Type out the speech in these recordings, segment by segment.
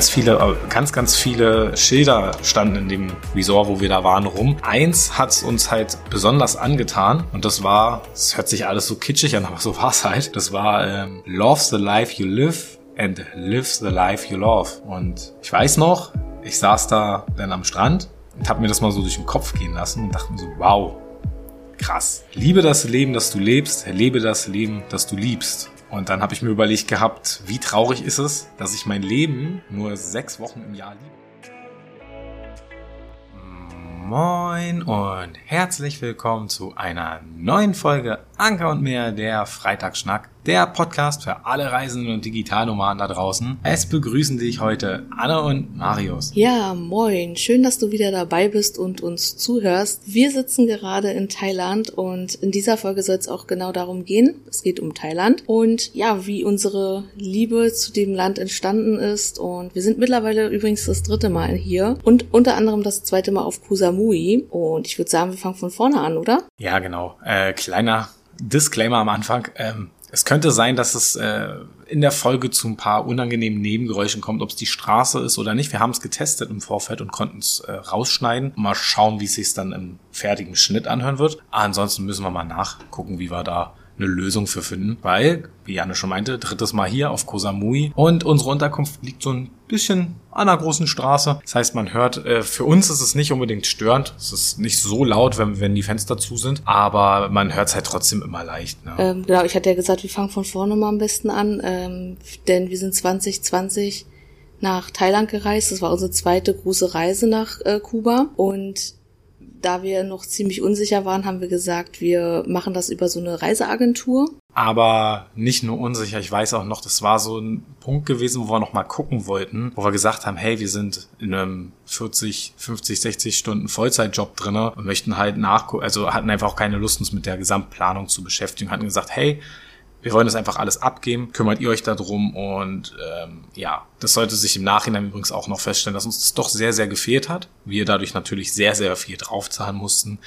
Ganz viele, ganz, ganz viele Schilder standen in dem Resort, wo wir da waren, rum. Eins hat uns halt besonders angetan und das war, es hört sich alles so kitschig an, aber so war es halt. Das war ähm, Love the life you live and live the life you love. Und ich weiß noch, ich saß da dann am Strand und habe mir das mal so durch den Kopf gehen lassen und dachte mir so, wow, krass. Liebe das Leben, das du lebst, lebe das Leben, das du liebst. Und dann habe ich mir überlegt gehabt, wie traurig ist es, dass ich mein Leben nur sechs Wochen im Jahr liebe. Moin und herzlich willkommen zu einer neuen Folge Anker und mehr, der Freitagsschnack der Podcast für alle Reisenden und Digitalnomaden da draußen. Es begrüßen dich heute Anne und Marius. Ja, moin. Schön, dass du wieder dabei bist und uns zuhörst. Wir sitzen gerade in Thailand und in dieser Folge soll es auch genau darum gehen. Es geht um Thailand und ja, wie unsere Liebe zu dem Land entstanden ist. Und wir sind mittlerweile übrigens das dritte Mal hier und unter anderem das zweite Mal auf Koh Samui. Und ich würde sagen, wir fangen von vorne an, oder? Ja, genau. Äh, kleiner Disclaimer am Anfang. Ähm, es könnte sein, dass es äh, in der Folge zu ein paar unangenehmen Nebengeräuschen kommt, ob es die Straße ist oder nicht. Wir haben es getestet im Vorfeld und konnten es äh, rausschneiden. Mal schauen, wie es sich dann im fertigen Schnitt anhören wird. Ansonsten müssen wir mal nachgucken, wie wir da eine Lösung für finden, weil, wie Janne schon meinte, drittes Mal hier auf Koh Samui und unsere Unterkunft liegt so ein bisschen an einer großen Straße. Das heißt, man hört, äh, für uns ist es nicht unbedingt störend. Es ist nicht so laut, wenn, wenn die Fenster zu sind, aber man hört es halt trotzdem immer leicht. Ne? Ähm, genau, ich hatte ja gesagt, wir fangen von vorne mal am besten an, ähm, denn wir sind 2020 nach Thailand gereist. Das war unsere zweite große Reise nach äh, Kuba und da wir noch ziemlich unsicher waren, haben wir gesagt, wir machen das über so eine Reiseagentur. Aber nicht nur unsicher, ich weiß auch noch, das war so ein Punkt gewesen, wo wir noch mal gucken wollten, wo wir gesagt haben, hey, wir sind in einem 40, 50, 60 Stunden Vollzeitjob drinne und möchten halt nachgucken, also hatten einfach auch keine Lust, uns mit der Gesamtplanung zu beschäftigen, hatten gesagt, hey, wir wollen das einfach alles abgeben, kümmert ihr euch darum und ähm, ja, das sollte sich im Nachhinein übrigens auch noch feststellen, dass uns das doch sehr, sehr gefehlt hat. Wir dadurch natürlich sehr, sehr viel draufzahlen mussten.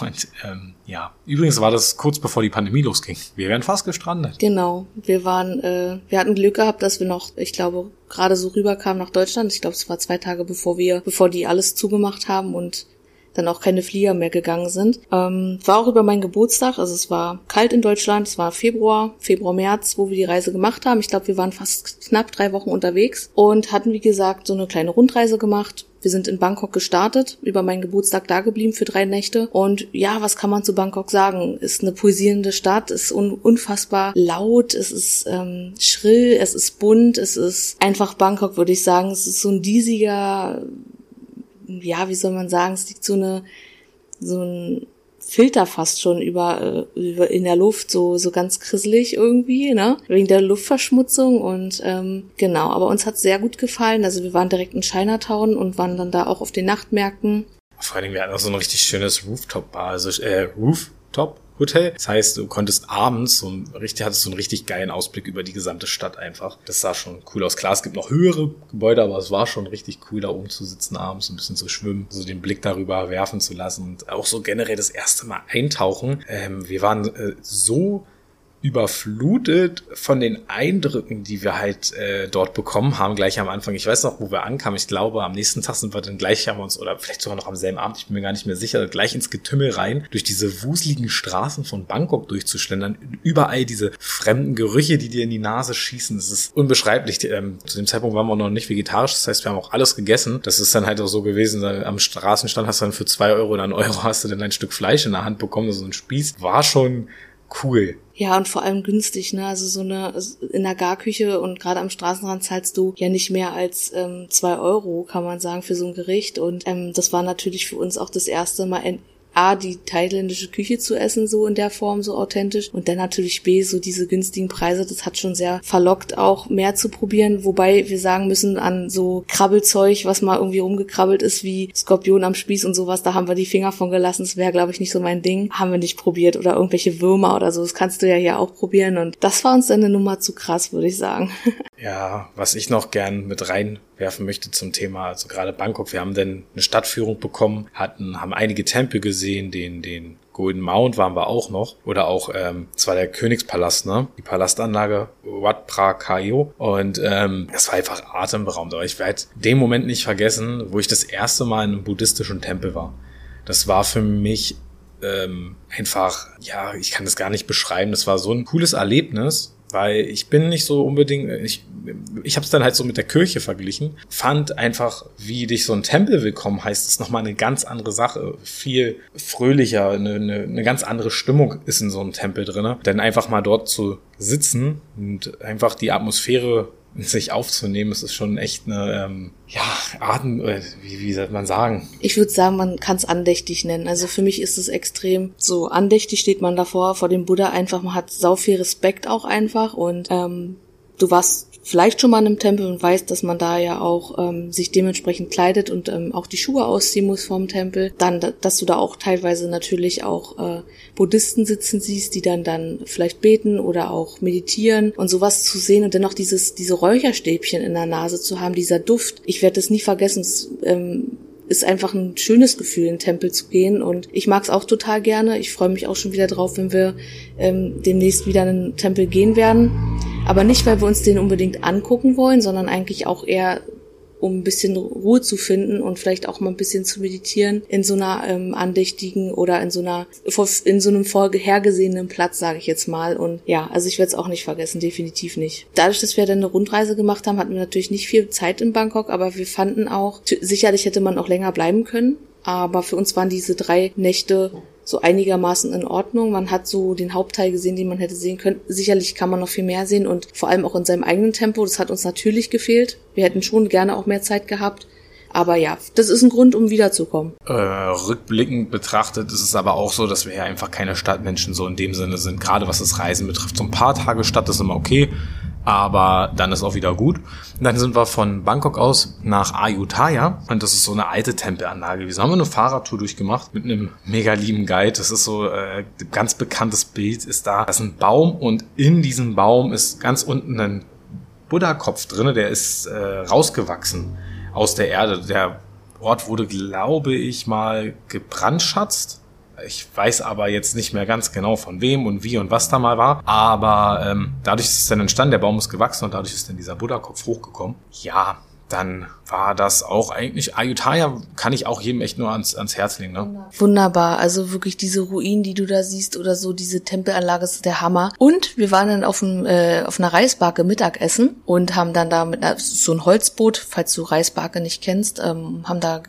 Und ähm, ja, übrigens war das kurz bevor die Pandemie losging. Wir wären fast gestrandet. Genau, wir waren, äh, wir hatten Glück gehabt, dass wir noch, ich glaube, gerade so rüberkamen nach Deutschland. Ich glaube, es war zwei Tage bevor wir, bevor die alles zugemacht haben und dann auch keine Flieger mehr gegangen sind. Ähm, war auch über meinen Geburtstag, also es war kalt in Deutschland, es war Februar, Februar, März, wo wir die Reise gemacht haben. Ich glaube, wir waren fast knapp drei Wochen unterwegs und hatten, wie gesagt, so eine kleine Rundreise gemacht. Wir sind in Bangkok gestartet, über meinen Geburtstag da geblieben für drei Nächte. Und ja, was kann man zu Bangkok sagen? Ist eine pulsierende Stadt, ist un unfassbar laut, es ist ähm, schrill, es ist bunt, es ist einfach Bangkok, würde ich sagen. Es ist so ein diesiger ja, wie soll man sagen, es liegt so eine, so ein Filter fast schon über, äh, über in der Luft, so, so ganz krisselig irgendwie, ne? Wegen der Luftverschmutzung und ähm, genau, aber uns hat sehr gut gefallen. Also wir waren direkt in Chinatown und waren dann da auch auf den Nachtmärkten. Vor allem, wir hatten auch so ein richtig schönes Rooftop-Bar, also äh, Rooftop Hotel. Das heißt, du konntest abends so richtig, hattest so einen richtig geilen Ausblick über die gesamte Stadt einfach. Das sah schon cool aus. Klar, es gibt noch höhere Gebäude, aber es war schon richtig cool, da oben zu sitzen abends, ein bisschen zu schwimmen, so den Blick darüber werfen zu lassen und auch so generell das erste Mal eintauchen. Ähm, wir waren äh, so überflutet von den Eindrücken, die wir halt äh, dort bekommen haben, gleich am Anfang. Ich weiß noch, wo wir ankamen. Ich glaube, am nächsten Tag sind wir dann gleich haben wir uns, oder vielleicht sogar noch am selben Abend, ich bin mir gar nicht mehr sicher, gleich ins Getümmel rein, durch diese wuseligen Straßen von Bangkok durchzuschlendern. Überall diese fremden Gerüche, die dir in die Nase schießen. Das ist unbeschreiblich. Ähm, zu dem Zeitpunkt waren wir noch nicht vegetarisch, das heißt, wir haben auch alles gegessen. Das ist dann halt auch so gewesen, am Straßenstand hast du dann für zwei Euro oder einen Euro hast du dann ein Stück Fleisch in der Hand bekommen, so ein Spieß. War schon cool. Ja, und vor allem günstig, ne? Also so eine in der Garküche und gerade am Straßenrand zahlst du ja nicht mehr als ähm, zwei Euro, kann man sagen, für so ein Gericht. Und ähm, das war natürlich für uns auch das erste Mal A, die thailändische Küche zu essen, so in der Form, so authentisch. Und dann natürlich B, so diese günstigen Preise, das hat schon sehr verlockt, auch mehr zu probieren. Wobei wir sagen müssen, an so Krabbelzeug, was mal irgendwie rumgekrabbelt ist, wie Skorpion am Spieß und sowas, da haben wir die Finger von gelassen. Das wäre, glaube ich, nicht so mein Ding. Haben wir nicht probiert. Oder irgendwelche Würmer oder so. Das kannst du ja hier auch probieren. Und das war uns dann eine Nummer zu krass, würde ich sagen. Ja, was ich noch gern mit reinwerfen möchte zum Thema, also gerade Bangkok, wir haben dann eine Stadtführung bekommen, hatten, haben einige Tempel gesehen, den, den Golden Mount waren wir auch noch. Oder auch, ähm, das war der Königspalast, ne? Die Palastanlage Wat Prakayo. Und ähm, das war einfach atemberaubend. Aber ich werde den Moment nicht vergessen, wo ich das erste Mal in einem buddhistischen Tempel war. Das war für mich ähm, einfach, ja, ich kann das gar nicht beschreiben. Das war so ein cooles Erlebnis, weil ich bin nicht so unbedingt, ich, ich habe es dann halt so mit der Kirche verglichen, fand einfach, wie dich so ein Tempel willkommen heißt, ist nochmal eine ganz andere Sache, viel fröhlicher, eine, eine, eine ganz andere Stimmung ist in so einem Tempel drinne, denn einfach mal dort zu sitzen und einfach die Atmosphäre sich aufzunehmen, es ist schon echt eine, ähm, ja, Atem, äh, wie, wie soll man sagen? Ich würde sagen, man kann es andächtig nennen. Also für mich ist es extrem so andächtig steht man davor, vor dem Buddha einfach, man hat sau viel Respekt auch einfach und ähm, du warst vielleicht schon mal in einem Tempel und weißt, dass man da ja auch ähm, sich dementsprechend kleidet und ähm, auch die Schuhe ausziehen muss vom Tempel. Dann, dass du da auch teilweise natürlich auch äh, Buddhisten sitzen siehst, die dann dann vielleicht beten oder auch meditieren und sowas zu sehen und dennoch dieses diese Räucherstäbchen in der Nase zu haben, dieser Duft. Ich werde das nie vergessen. Es, ähm, ist einfach ein schönes Gefühl, in den Tempel zu gehen. Und ich mag es auch total gerne. Ich freue mich auch schon wieder drauf, wenn wir ähm, demnächst wieder in den Tempel gehen werden. Aber nicht, weil wir uns den unbedingt angucken wollen, sondern eigentlich auch eher um ein bisschen Ruhe zu finden und vielleicht auch mal ein bisschen zu meditieren in so einer ähm, andächtigen oder in so einer in so einem vorhergesehenen Platz, sage ich jetzt mal. Und ja, also ich werde es auch nicht vergessen, definitiv nicht. Dadurch, dass wir dann eine Rundreise gemacht haben, hatten wir natürlich nicht viel Zeit in Bangkok, aber wir fanden auch, sicherlich hätte man auch länger bleiben können. Aber für uns waren diese drei Nächte so einigermaßen in Ordnung. Man hat so den Hauptteil gesehen, den man hätte sehen können. Sicherlich kann man noch viel mehr sehen und vor allem auch in seinem eigenen Tempo. Das hat uns natürlich gefehlt. Wir hätten schon gerne auch mehr Zeit gehabt. Aber ja, das ist ein Grund, um wiederzukommen. Äh, rückblickend betrachtet ist es aber auch so, dass wir ja einfach keine Stadtmenschen so in dem Sinne sind. Gerade was das Reisen betrifft. So ein paar Tage Stadt ist immer okay aber dann ist auch wieder gut. Und dann sind wir von Bangkok aus nach Ayutthaya und das ist so eine alte Tempelanlage. Wir haben eine Fahrradtour durchgemacht mit einem mega lieben Guide. Das ist so äh, ganz bekanntes Bild ist da. Das ist ein Baum und in diesem Baum ist ganz unten ein Buddha-Kopf drinne, der ist äh, rausgewachsen aus der Erde. Der Ort wurde, glaube ich, mal gebrandschatzt ich weiß aber jetzt nicht mehr ganz genau von wem und wie und was da mal war. Aber ähm, dadurch ist es dann entstanden, der Baum ist gewachsen und dadurch ist dann dieser Buddha-Kopf hochgekommen. Ja, dann war das auch eigentlich, Ayutthaya kann ich auch jedem echt nur ans, ans Herz legen. Ne? Wunderbar, also wirklich diese Ruinen, die du da siehst oder so, diese Tempelanlage ist der Hammer. Und wir waren dann auf, dem, äh, auf einer Reisbarke Mittagessen und haben dann da mit einer, so ein Holzboot, falls du Reisbarke nicht kennst, ähm, haben da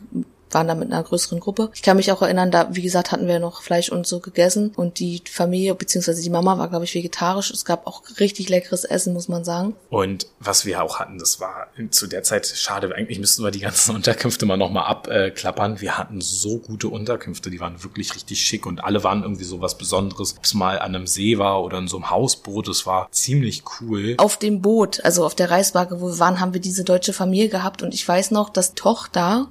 waren da mit einer größeren Gruppe. Ich kann mich auch erinnern, da, wie gesagt, hatten wir noch Fleisch und so gegessen und die Familie, beziehungsweise die Mama war, glaube ich, vegetarisch. Es gab auch richtig leckeres Essen, muss man sagen. Und was wir auch hatten, das war zu der Zeit schade, eigentlich müssten wir die ganzen Unterkünfte mal nochmal abklappern. Wir hatten so gute Unterkünfte, die waren wirklich richtig schick und alle waren irgendwie so was Besonderes. Ob es mal an einem See war oder in so einem Hausboot, es war ziemlich cool. Auf dem Boot, also auf der Reiswaage, wo wir waren, haben wir diese deutsche Familie gehabt und ich weiß noch, dass Tochter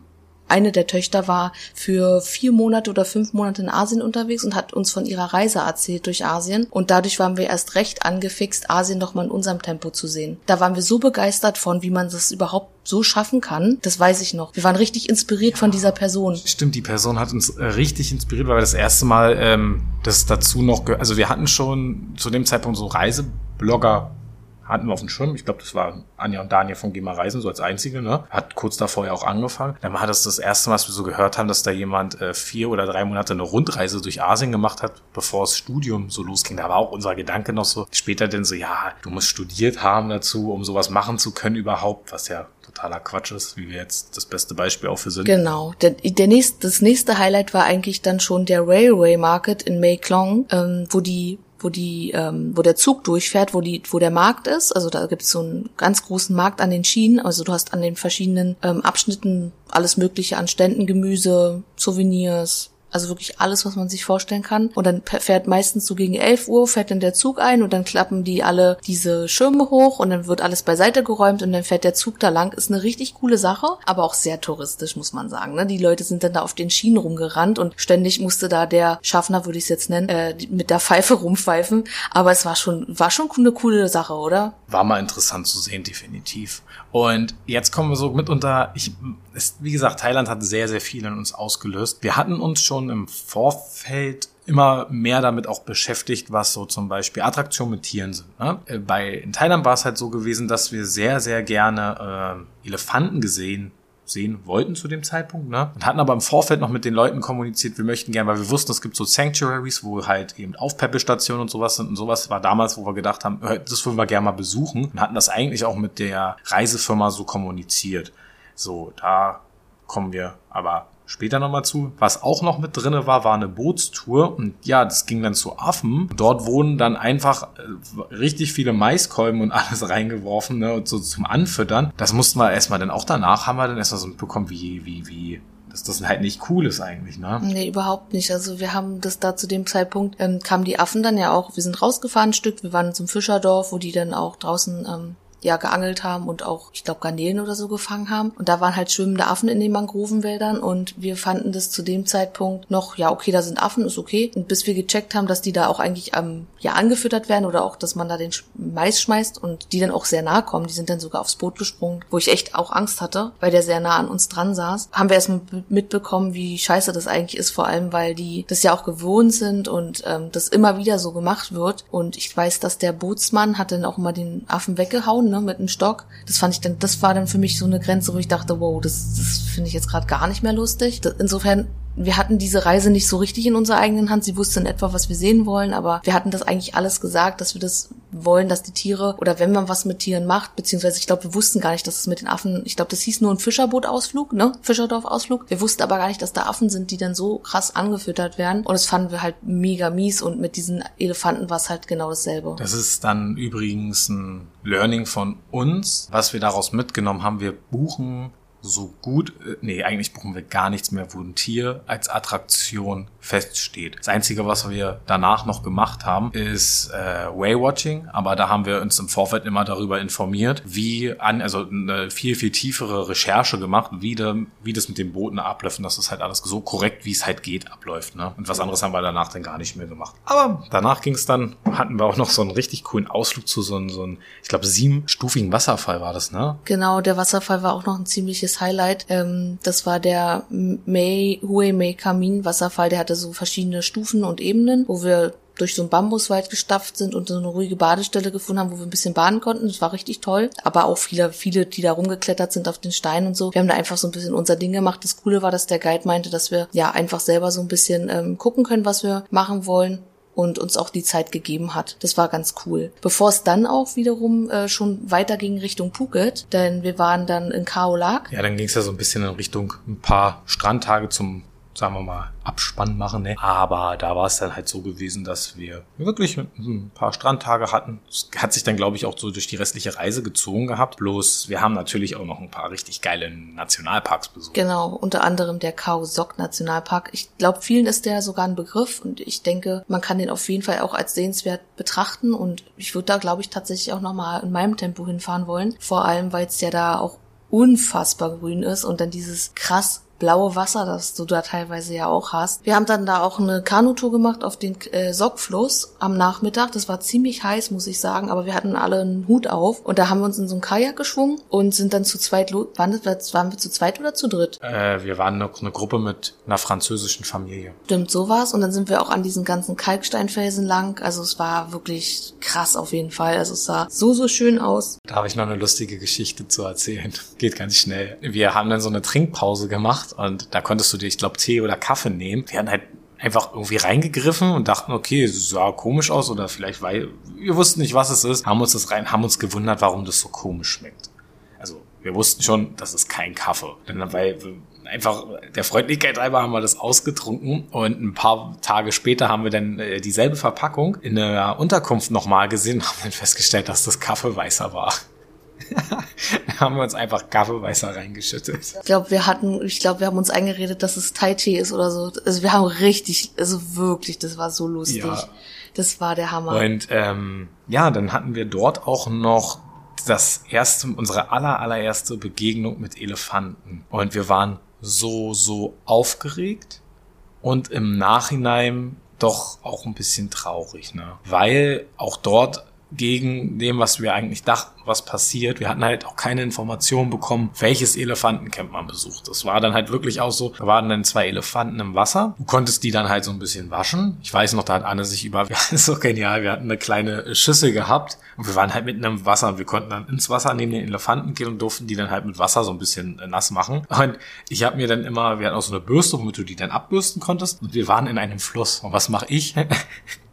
eine der Töchter war für vier Monate oder fünf Monate in Asien unterwegs und hat uns von ihrer Reise erzählt durch Asien. Und dadurch waren wir erst recht angefixt, Asien doch mal in unserem Tempo zu sehen. Da waren wir so begeistert von, wie man das überhaupt so schaffen kann. Das weiß ich noch. Wir waren richtig inspiriert ja, von dieser Person. Stimmt, die Person hat uns äh, richtig inspiriert, weil wir das erste Mal ähm, das dazu noch, also wir hatten schon zu dem Zeitpunkt so Reiseblogger hatten wir auf dem Schirm. Ich glaube, das war Anja und Daniel von Gema Reisen, so als einzige, ne? Hat kurz davor ja auch angefangen. Dann war das das erste Mal, was wir so gehört haben, dass da jemand äh, vier oder drei Monate eine Rundreise durch Asien gemacht hat, bevor das Studium so losging. Da war auch unser Gedanke noch so, später denn so, ja, du musst studiert haben dazu, um sowas machen zu können überhaupt, was ja totaler Quatsch ist, wie wir jetzt das beste Beispiel auch für sind. Genau. Der, der nächste, das nächste Highlight war eigentlich dann schon der Railway Market in Mae Klong, ähm, wo die wo die, ähm, wo der Zug durchfährt, wo die, wo der Markt ist. Also da gibt es so einen ganz großen Markt an den Schienen. Also du hast an den verschiedenen ähm, Abschnitten alles Mögliche an Ständen, Gemüse, Souvenirs, also wirklich alles, was man sich vorstellen kann. Und dann fährt meistens so gegen 11 Uhr, fährt dann der Zug ein und dann klappen die alle diese Schirme hoch und dann wird alles beiseite geräumt und dann fährt der Zug da lang. Ist eine richtig coole Sache, aber auch sehr touristisch, muss man sagen. Ne? Die Leute sind dann da auf den Schienen rumgerannt und ständig musste da der Schaffner, würde ich es jetzt nennen, äh, mit der Pfeife rumpfeifen. Aber es war schon, war schon eine coole Sache, oder? War mal interessant zu sehen, definitiv. Und jetzt kommen wir so mitunter, ich es, wie gesagt, Thailand hat sehr, sehr viel in uns ausgelöst. Wir hatten uns schon im Vorfeld immer mehr damit auch beschäftigt, was so zum Beispiel Attraktionen mit Tieren sind. Ne? Äh, bei in Thailand war es halt so gewesen, dass wir sehr, sehr gerne äh, Elefanten gesehen sehen wollten zu dem Zeitpunkt, ne? Und hatten aber im Vorfeld noch mit den Leuten kommuniziert, wir möchten gerne, weil wir wussten, es gibt so Sanctuaries, wo halt eben Aufpäppelstationen und sowas sind und sowas war damals, wo wir gedacht haben, das würden wir gerne mal besuchen und hatten das eigentlich auch mit der Reisefirma so kommuniziert. So, da kommen wir aber später nochmal zu. Was auch noch mit drinne war, war eine Bootstour und ja, das ging dann zu Affen. Dort wurden dann einfach äh, richtig viele Maiskolben und alles reingeworfen, ne, und so zum Anfüttern. Das mussten wir erstmal dann auch danach haben wir dann erstmal so mitbekommen, wie, wie, wie dass das halt nicht cool ist eigentlich, ne? Nee, überhaupt nicht. Also wir haben das da zu dem Zeitpunkt, ähm, kamen die Affen dann ja auch, wir sind rausgefahren ein Stück, wir waren zum Fischerdorf, wo die dann auch draußen ähm, ja geangelt haben und auch, ich glaube, Garnelen oder so gefangen haben. Und da waren halt schwimmende Affen in den Mangrovenwäldern und wir fanden das zu dem Zeitpunkt noch, ja, okay, da sind Affen, ist okay. Und bis wir gecheckt haben, dass die da auch eigentlich ähm, ja angefüttert werden oder auch, dass man da den Mais schmeißt und die dann auch sehr nah kommen, die sind dann sogar aufs Boot gesprungen, wo ich echt auch Angst hatte, weil der sehr nah an uns dran saß, haben wir erstmal mitbekommen, wie scheiße das eigentlich ist, vor allem, weil die das ja auch gewohnt sind und ähm, das immer wieder so gemacht wird. Und ich weiß, dass der Bootsmann hat dann auch immer den Affen weggehauen, ne, mit einem Stock. Das fand ich dann, das war dann für mich so eine Grenze, wo ich dachte, wow, das, das finde ich jetzt gerade gar nicht mehr lustig. Insofern wir hatten diese Reise nicht so richtig in unserer eigenen Hand. Sie wussten etwa, was wir sehen wollen, aber wir hatten das eigentlich alles gesagt, dass wir das wollen, dass die Tiere oder wenn man was mit Tieren macht, beziehungsweise ich glaube, wir wussten gar nicht, dass es mit den Affen, ich glaube, das hieß nur ein Fischerbootausflug, ne? Fischerdorfausflug. Wir wussten aber gar nicht, dass da Affen sind, die dann so krass angefüttert werden und das fanden wir halt mega mies und mit diesen Elefanten war es halt genau dasselbe. Das ist dann übrigens ein Learning von uns, was wir daraus mitgenommen haben. Wir buchen so gut, äh, nee, eigentlich buchen wir gar nichts mehr, wo ein Tier als Attraktion feststeht. Das Einzige, was wir danach noch gemacht haben, ist äh, Waywatching, aber da haben wir uns im Vorfeld immer darüber informiert, wie an, also eine viel, viel tiefere Recherche gemacht, wie, de, wie das mit den Booten abläuft und dass das halt alles so korrekt, wie es halt geht, abläuft. Ne? Und was anderes haben wir danach dann gar nicht mehr gemacht. Aber danach ging es dann, hatten wir auch noch so einen richtig coolen Ausflug zu so einem, so einem ich glaube, siebenstufigen Wasserfall war das, ne? Genau, der Wasserfall war auch noch ein ziemliches absolutes Highlight. Ähm, das war der Mei, Hue Mei Kamin Wasserfall. Der hatte so verschiedene Stufen und Ebenen, wo wir durch so einen Bambuswald gestafft sind und so eine ruhige Badestelle gefunden haben, wo wir ein bisschen baden konnten. Das war richtig toll. Aber auch viele, viele, die da rumgeklettert sind auf den Steinen und so. Wir haben da einfach so ein bisschen unser Ding gemacht. Das Coole war, dass der Guide meinte, dass wir ja einfach selber so ein bisschen ähm, gucken können, was wir machen wollen und uns auch die Zeit gegeben hat. Das war ganz cool. Bevor es dann auch wiederum äh, schon weiterging Richtung Phuket, denn wir waren dann in Khao. Ja, dann ging es ja so ein bisschen in Richtung ein paar Strandtage zum sagen wir mal, Abspann machen. Ne? Aber da war es dann halt so gewesen, dass wir wirklich ein paar Strandtage hatten. Es hat sich dann, glaube ich, auch so durch die restliche Reise gezogen gehabt. Bloß wir haben natürlich auch noch ein paar richtig geile Nationalparks besucht. Genau, unter anderem der Khao Sok Nationalpark. Ich glaube, vielen ist der sogar ein Begriff und ich denke, man kann den auf jeden Fall auch als sehenswert betrachten und ich würde da, glaube ich, tatsächlich auch nochmal in meinem Tempo hinfahren wollen. Vor allem, weil es ja da auch unfassbar grün ist und dann dieses krass blaue Wasser, das du da teilweise ja auch hast. Wir haben dann da auch eine Kanutour gemacht auf den äh, Sockfluss am Nachmittag. Das war ziemlich heiß, muss ich sagen, aber wir hatten alle einen Hut auf und da haben wir uns in so ein Kajak geschwungen und sind dann zu zweit, waren, das, waren wir zu zweit oder zu dritt? Äh, wir waren noch eine Gruppe mit einer französischen Familie. Stimmt, so war's. Und dann sind wir auch an diesen ganzen Kalksteinfelsen lang. Also es war wirklich krass auf jeden Fall. Also es sah so, so schön aus. Da habe ich noch eine lustige Geschichte zu erzählen. Geht ganz schnell. Wir haben dann so eine Trinkpause gemacht und da konntest du dir, ich glaube, Tee oder Kaffee nehmen. Wir hatten halt einfach irgendwie reingegriffen und dachten, okay, es sah komisch aus oder vielleicht, weil wir wussten nicht, was es ist, haben uns das rein, haben uns gewundert, warum das so komisch schmeckt. Also wir wussten schon, das ist kein Kaffee. Denn weil einfach der Freundlichkeit halber haben wir das ausgetrunken und ein paar Tage später haben wir dann äh, dieselbe Verpackung in der Unterkunft nochmal gesehen und haben dann festgestellt, dass das Kaffee weißer war. haben wir uns einfach Kaffeeweißer reingeschüttet. Ich glaube, wir hatten, ich glaube, wir haben uns eingeredet, dass es Thai-Tee ist oder so. Also wir haben richtig, also wirklich, das war so lustig. Ja. Das war der Hammer. Und ähm, ja, dann hatten wir dort auch noch das erste, unsere aller, allererste Begegnung mit Elefanten. Und wir waren so, so aufgeregt und im Nachhinein doch auch ein bisschen traurig, ne? Weil auch dort gegen dem, was wir eigentlich dachten, was passiert. Wir hatten halt auch keine Informationen bekommen, welches Elefantencamp man besucht. Das war dann halt wirklich auch so, da waren dann zwei Elefanten im Wasser. Du konntest die dann halt so ein bisschen waschen. Ich weiß noch, da hat Anne sich über, das ist so genial, wir hatten eine kleine Schüssel gehabt und wir waren halt mitten im Wasser. Wir konnten dann ins Wasser neben den Elefanten gehen und durften die dann halt mit Wasser so ein bisschen äh, nass machen. Und ich habe mir dann immer, wir hatten auch so eine Bürste, womit du die dann abbürsten konntest. Und wir waren in einem Fluss. Und was mache ich?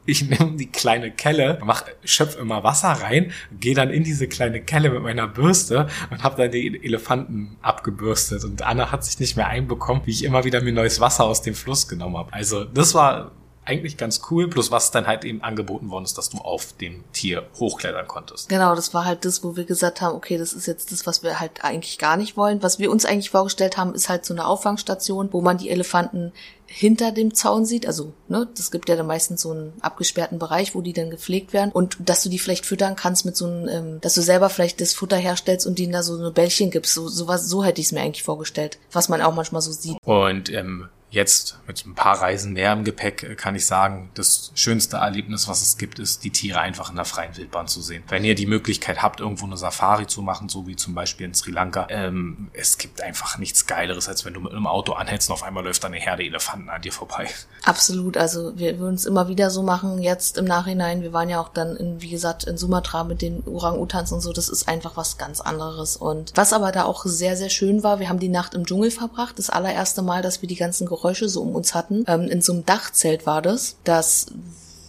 ich nehme die kleine Kelle, mach, schöpf immer Wasser rein, gehe dann in diese kleine Kelle mit meiner Bürste und habe dann die Elefanten abgebürstet. Und Anna hat sich nicht mehr einbekommen, wie ich immer wieder mir neues Wasser aus dem Fluss genommen habe. Also das war eigentlich ganz cool, plus was dann halt eben angeboten worden ist, dass du auf dem Tier hochklettern konntest. Genau, das war halt das, wo wir gesagt haben, okay, das ist jetzt das, was wir halt eigentlich gar nicht wollen. Was wir uns eigentlich vorgestellt haben, ist halt so eine Auffangstation, wo man die Elefanten hinter dem Zaun sieht. Also, ne, das gibt ja dann meistens so einen abgesperrten Bereich, wo die dann gepflegt werden. Und dass du die vielleicht füttern kannst mit so einem, ähm, dass du selber vielleicht das Futter herstellst und denen da so eine Bällchen gibst. So, so, was, so hätte ich es mir eigentlich vorgestellt. Was man auch manchmal so sieht. Und ähm, Jetzt mit ein paar Reisen mehr im Gepäck äh, kann ich sagen, das schönste Erlebnis, was es gibt, ist, die Tiere einfach in der freien Wildbahn zu sehen. Wenn ihr die Möglichkeit habt, irgendwo eine Safari zu machen, so wie zum Beispiel in Sri Lanka, ähm, es gibt einfach nichts Geileres, als wenn du mit einem Auto anhältst und auf einmal läuft eine Herde Elefanten an dir vorbei. Absolut, also wir würden es immer wieder so machen, jetzt im Nachhinein. Wir waren ja auch dann, in, wie gesagt, in Sumatra mit den Orang-Utans und so, das ist einfach was ganz anderes. Und was aber da auch sehr, sehr schön war, wir haben die Nacht im Dschungel verbracht, das allererste Mal, dass wir die ganzen Geräusche so um uns hatten. Ähm, in so einem Dachzelt war das. Das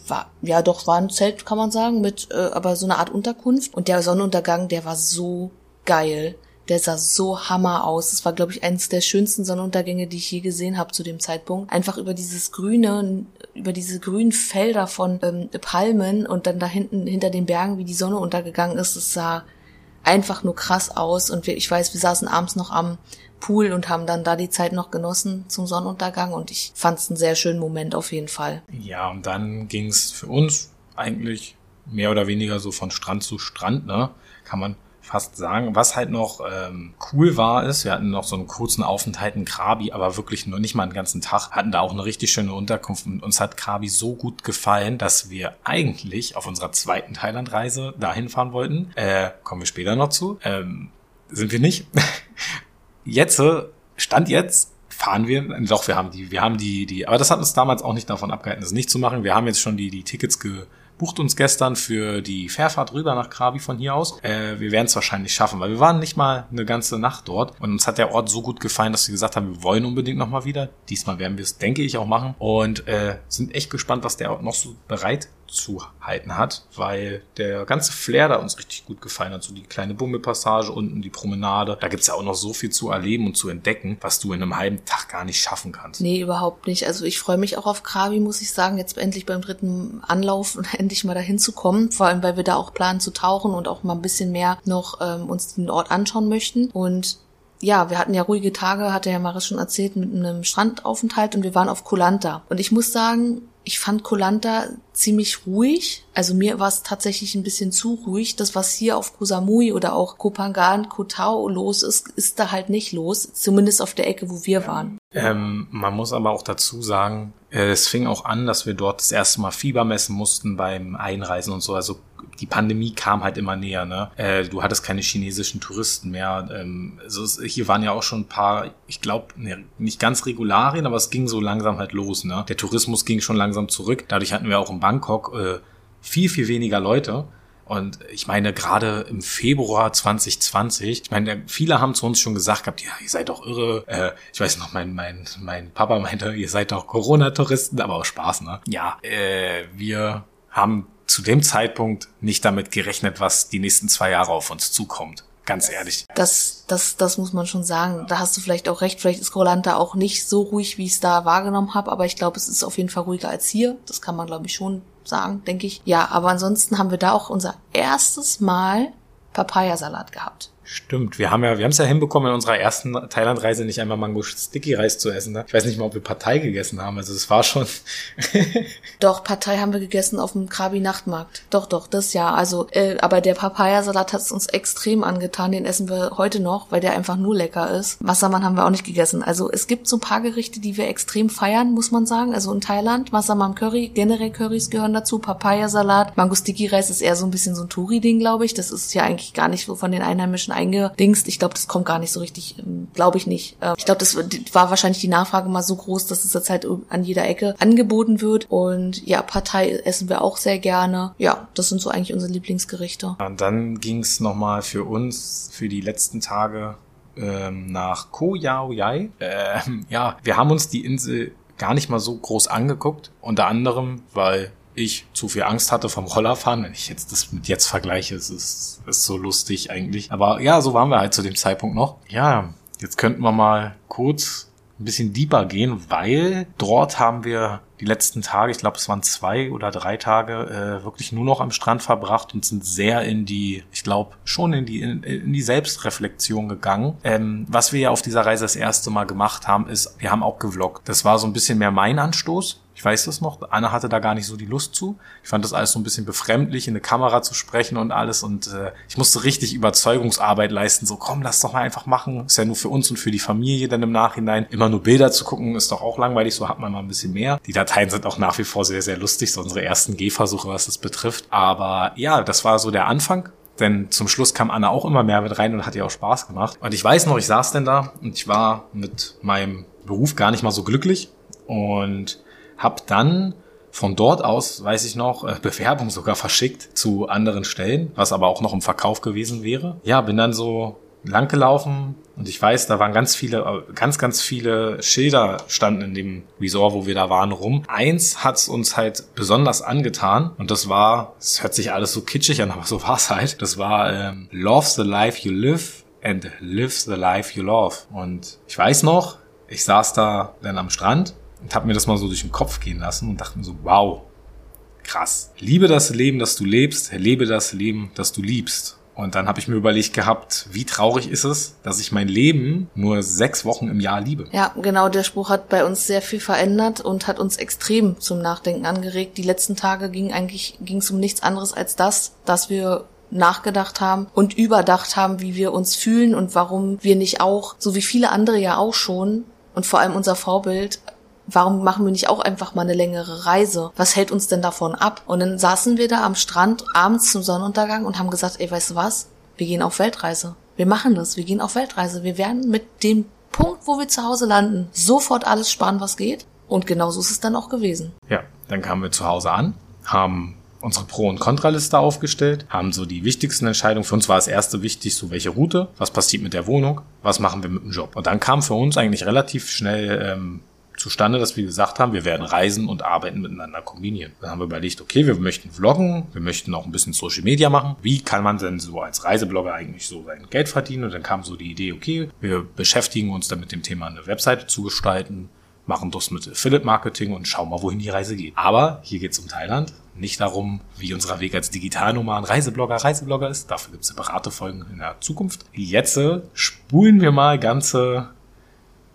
war, ja doch, war ein Zelt, kann man sagen, mit äh, aber so eine Art Unterkunft. Und der Sonnenuntergang, der war so geil. Der sah so hammer aus. Es war, glaube ich, eines der schönsten Sonnenuntergänge, die ich je gesehen habe zu dem Zeitpunkt. Einfach über dieses grüne, über diese grünen Felder von ähm, Palmen und dann da hinten hinter den Bergen, wie die Sonne untergegangen ist. Es sah einfach nur krass aus. Und wir, ich weiß, wir saßen abends noch am Pool und haben dann da die Zeit noch genossen zum Sonnenuntergang und ich fand es einen sehr schönen Moment auf jeden Fall. Ja, und dann ging es für uns eigentlich mehr oder weniger so von Strand zu Strand, ne? Kann man fast sagen. Was halt noch ähm, cool war, ist, wir hatten noch so einen kurzen Aufenthalt in Krabi, aber wirklich nur nicht mal einen ganzen Tag, hatten da auch eine richtig schöne Unterkunft und uns hat Krabi so gut gefallen, dass wir eigentlich auf unserer zweiten Thailandreise dahin fahren wollten. Äh, kommen wir später noch zu. Ähm, sind wir nicht. jetzt, Stand jetzt, fahren wir, doch, wir haben die, wir haben die, die, aber das hat uns damals auch nicht davon abgehalten, das nicht zu machen. Wir haben jetzt schon die, die Tickets gebucht uns gestern für die Fährfahrt rüber nach Krabi von hier aus. Äh, wir werden es wahrscheinlich schaffen, weil wir waren nicht mal eine ganze Nacht dort und uns hat der Ort so gut gefallen, dass wir gesagt haben, wir wollen unbedingt nochmal wieder. Diesmal werden wir es, denke ich, auch machen und äh, sind echt gespannt, was der Ort noch so bereit zu halten hat, weil der ganze Flair da uns richtig gut gefallen hat. So die kleine Bummelpassage unten, die Promenade. Da gibt's ja auch noch so viel zu erleben und zu entdecken, was du in einem halben Tag gar nicht schaffen kannst. Nee, überhaupt nicht. Also ich freue mich auch auf Krabi, muss ich sagen, jetzt endlich beim dritten Anlauf endlich mal dahin zu kommen. Vor allem, weil wir da auch planen zu tauchen und auch mal ein bisschen mehr noch ähm, uns den Ort anschauen möchten. Und ja, wir hatten ja ruhige Tage, hatte ja Maris schon erzählt, mit einem Strandaufenthalt und wir waren auf Kolanta. Und ich muss sagen, ich fand Kolanta ziemlich ruhig. Also mir war es tatsächlich ein bisschen zu ruhig. Das, was hier auf Koh Samui oder auch Kopangan, Koh Tao los ist, ist da halt nicht los. Zumindest auf der Ecke, wo wir waren. Ähm, man muss aber auch dazu sagen, äh, es fing auch an, dass wir dort das erste Mal Fieber messen mussten beim Einreisen und so. Also die Pandemie kam halt immer näher. Ne? Äh, du hattest keine chinesischen Touristen mehr. Ähm, also hier waren ja auch schon ein paar, ich glaube, ne, nicht ganz Regularien, aber es ging so langsam halt los. Ne? Der Tourismus ging schon langsam zurück. Dadurch hatten wir auch in Bangkok äh, viel, viel weniger Leute. Und ich meine, gerade im Februar 2020, ich meine, viele haben zu uns schon gesagt gehabt, ja, ihr seid doch irre. Äh, ich weiß noch, mein, mein, mein Papa meinte, ihr seid doch Corona-Touristen, aber auch Spaß, ne? Ja, äh, wir haben zu dem Zeitpunkt nicht damit gerechnet, was die nächsten zwei Jahre auf uns zukommt. Ganz ehrlich. Das, das, das muss man schon sagen. Da hast du vielleicht auch recht. Vielleicht ist Rolanda auch nicht so ruhig, wie ich es da wahrgenommen habe, aber ich glaube, es ist auf jeden Fall ruhiger als hier. Das kann man, glaube ich, schon sagen, denke ich. Ja, aber ansonsten haben wir da auch unser erstes Mal Papayasalat gehabt. Stimmt, wir haben ja, wir haben es ja hinbekommen, in unserer ersten Thailand-Reise nicht einmal Mango Sticky Reis zu essen. Ne? Ich weiß nicht mal, ob wir Partei gegessen haben. Also es war schon. doch, Partei haben wir gegessen auf dem Krabi Nachtmarkt. Doch, doch, das ja. Also, äh, aber der Papayasalat hat es uns extrem angetan. Den essen wir heute noch, weil der einfach nur lecker ist. Wassermann haben wir auch nicht gegessen. Also es gibt so ein paar Gerichte, die wir extrem feiern, muss man sagen. Also in Thailand, Wassermann Curry, generell Currys gehören dazu, Papayasalat, Mango Sticky Reis ist eher so ein bisschen so ein Touri-Ding, glaube ich. Das ist ja eigentlich gar nicht von den Einheimischen eingedingst. Ich glaube, das kommt gar nicht so richtig, ähm, glaube ich nicht. Ähm, ich glaube, das war wahrscheinlich die Nachfrage mal so groß, dass es jetzt halt an jeder Ecke angeboten wird. Und ja, Partei essen wir auch sehr gerne. Ja, das sind so eigentlich unsere Lieblingsgerichte. Und dann ging es nochmal für uns für die letzten Tage ähm, nach Koh Yao Yai. Ähm, ja, wir haben uns die Insel gar nicht mal so groß angeguckt. Unter anderem, weil ich zu viel Angst hatte vom Rollerfahren. Wenn ich jetzt das mit jetzt vergleiche, es ist, ist so lustig eigentlich. Aber ja, so waren wir halt zu dem Zeitpunkt noch. Ja, jetzt könnten wir mal kurz ein bisschen deeper gehen, weil dort haben wir die letzten Tage, ich glaube es waren zwei oder drei Tage, äh, wirklich nur noch am Strand verbracht und sind sehr in die, ich glaube schon in die in, in die Selbstreflexion gegangen. Ähm, was wir ja auf dieser Reise das erste Mal gemacht haben, ist, wir haben auch gevloggt. Das war so ein bisschen mehr mein Anstoß ich weiß das noch. Anna hatte da gar nicht so die Lust zu. Ich fand das alles so ein bisschen befremdlich, in eine Kamera zu sprechen und alles. Und äh, ich musste richtig Überzeugungsarbeit leisten. So, komm, lass doch mal einfach machen. Ist ja nur für uns und für die Familie dann im Nachhinein. Immer nur Bilder zu gucken, ist doch auch langweilig. So hat man mal ein bisschen mehr. Die Dateien sind auch nach wie vor sehr, sehr lustig. So unsere ersten Gehversuche, was das betrifft. Aber ja, das war so der Anfang. Denn zum Schluss kam Anna auch immer mehr mit rein und hat ihr auch Spaß gemacht. Und ich weiß noch, ich saß denn da und ich war mit meinem Beruf gar nicht mal so glücklich. Und hab dann von dort aus, weiß ich noch, äh, Bewerbung sogar verschickt zu anderen Stellen, was aber auch noch im Verkauf gewesen wäre. Ja, bin dann so lang gelaufen und ich weiß, da waren ganz viele, äh, ganz, ganz viele Schilder standen in dem Resort, wo wir da waren, rum. Eins hat's uns halt besonders angetan und das war, es hört sich alles so kitschig an, aber so war's halt. Das war ähm, Love the life you live and live the life you love. Und ich weiß noch, ich saß da dann am Strand und habe mir das mal so durch den Kopf gehen lassen und dachte mir so, wow, krass. Liebe das Leben, das du lebst, lebe das Leben, das du liebst. Und dann habe ich mir überlegt gehabt, wie traurig ist es, dass ich mein Leben nur sechs Wochen im Jahr liebe. Ja, genau, der Spruch hat bei uns sehr viel verändert und hat uns extrem zum Nachdenken angeregt. Die letzten Tage ging eigentlich ging es um nichts anderes als das, dass wir nachgedacht haben und überdacht haben, wie wir uns fühlen und warum wir nicht auch, so wie viele andere ja auch schon, und vor allem unser Vorbild, warum machen wir nicht auch einfach mal eine längere Reise? Was hält uns denn davon ab? Und dann saßen wir da am Strand abends zum Sonnenuntergang und haben gesagt, ey, weißt du was? Wir gehen auf Weltreise. Wir machen das. Wir gehen auf Weltreise. Wir werden mit dem Punkt, wo wir zu Hause landen, sofort alles sparen, was geht. Und genauso ist es dann auch gewesen. Ja, dann kamen wir zu Hause an, haben unsere Pro- und Kontraliste aufgestellt, haben so die wichtigsten Entscheidungen. Für uns war das erste wichtig, so welche Route, was passiert mit der Wohnung, was machen wir mit dem Job. Und dann kam für uns eigentlich relativ schnell ähm, zustande, dass wir gesagt haben, wir werden Reisen und Arbeiten miteinander kombinieren. Dann haben wir überlegt, okay, wir möchten vloggen, wir möchten auch ein bisschen Social Media machen. Wie kann man denn so als Reiseblogger eigentlich so sein Geld verdienen? Und dann kam so die Idee, okay, wir beschäftigen uns dann mit dem Thema, eine Webseite zu gestalten, machen das mit Affiliate Marketing und schauen mal, wohin die Reise geht. Aber hier geht es um Thailand, nicht darum, wie unser Weg als Digitalnomaden Reiseblogger Reiseblogger ist. Dafür gibt es separate Folgen in der Zukunft. Jetzt äh, spulen wir mal ganze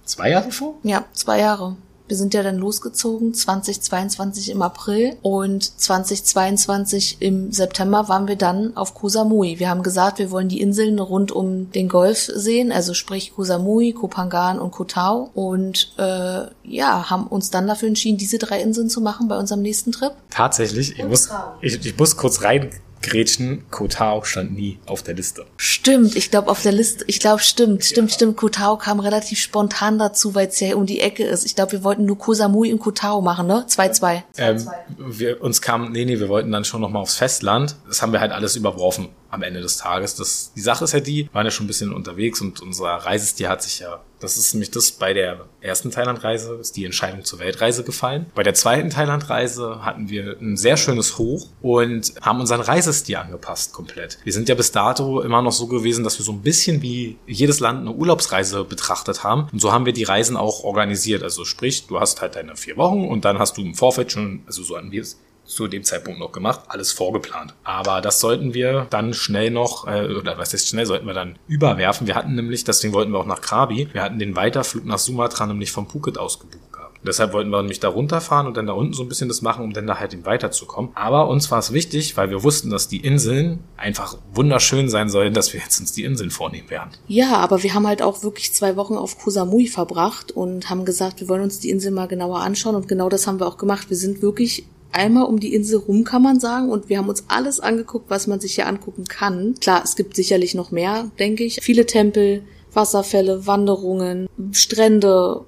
Zwei Jahre vor? Ja, zwei Jahre. Wir sind ja dann losgezogen, 2022 im April und 2022 im September waren wir dann auf Koh Samui. Wir haben gesagt, wir wollen die Inseln rund um den Golf sehen, also sprich Koh Samui, Koh Phangan und Koh Tao und äh, ja, haben uns dann dafür entschieden, diese drei Inseln zu machen bei unserem nächsten Trip. Tatsächlich, ich muss, ich, ich muss kurz rein Gretchen Kotao stand nie auf der Liste. Stimmt, ich glaube auf der Liste, ich glaube stimmt, stimmt, ja. stimmt. Kotao kam relativ spontan dazu, weil es ja um die Ecke ist. Ich glaube, wir wollten nur Kosamui und Kotao machen, ne? 2-2. Ähm, wir, uns kam, nee, nee, wir wollten dann schon nochmal aufs Festland. Das haben wir halt alles überworfen am Ende des Tages. Das, die Sache ist ja die, wir waren ja schon ein bisschen unterwegs und unser Reisestil hat sich ja, das ist nämlich das bei der ersten Thailandreise, ist die Entscheidung zur Weltreise gefallen. Bei der zweiten Thailandreise hatten wir ein sehr schönes Hoch und haben unseren Reisestil angepasst komplett. Wir sind ja bis dato immer noch so gewesen, dass wir so ein bisschen wie jedes Land eine Urlaubsreise betrachtet haben. Und so haben wir die Reisen auch organisiert. Also sprich, du hast halt deine vier Wochen und dann hast du im Vorfeld schon, also so hatten wir zu dem Zeitpunkt noch gemacht, alles vorgeplant. Aber das sollten wir dann schnell noch, äh, oder was heißt schnell, sollten wir dann überwerfen. Wir hatten nämlich, deswegen wollten wir auch nach Krabi, wir hatten den Weiterflug nach Sumatra nämlich vom Phuket ausgebucht gehabt. Deshalb wollten wir nämlich da runterfahren und dann da unten so ein bisschen das machen, um dann da halt eben weiterzukommen. Aber uns war es wichtig, weil wir wussten, dass die Inseln einfach wunderschön sein sollen, dass wir jetzt uns die Inseln vornehmen werden. Ja, aber wir haben halt auch wirklich zwei Wochen auf Koh Samui verbracht und haben gesagt, wir wollen uns die Insel mal genauer anschauen und genau das haben wir auch gemacht. Wir sind wirklich einmal um die Insel rum, kann man sagen. Und wir haben uns alles angeguckt, was man sich hier angucken kann. Klar, es gibt sicherlich noch mehr, denke ich. Viele Tempel, Wasserfälle, Wanderungen, Strände,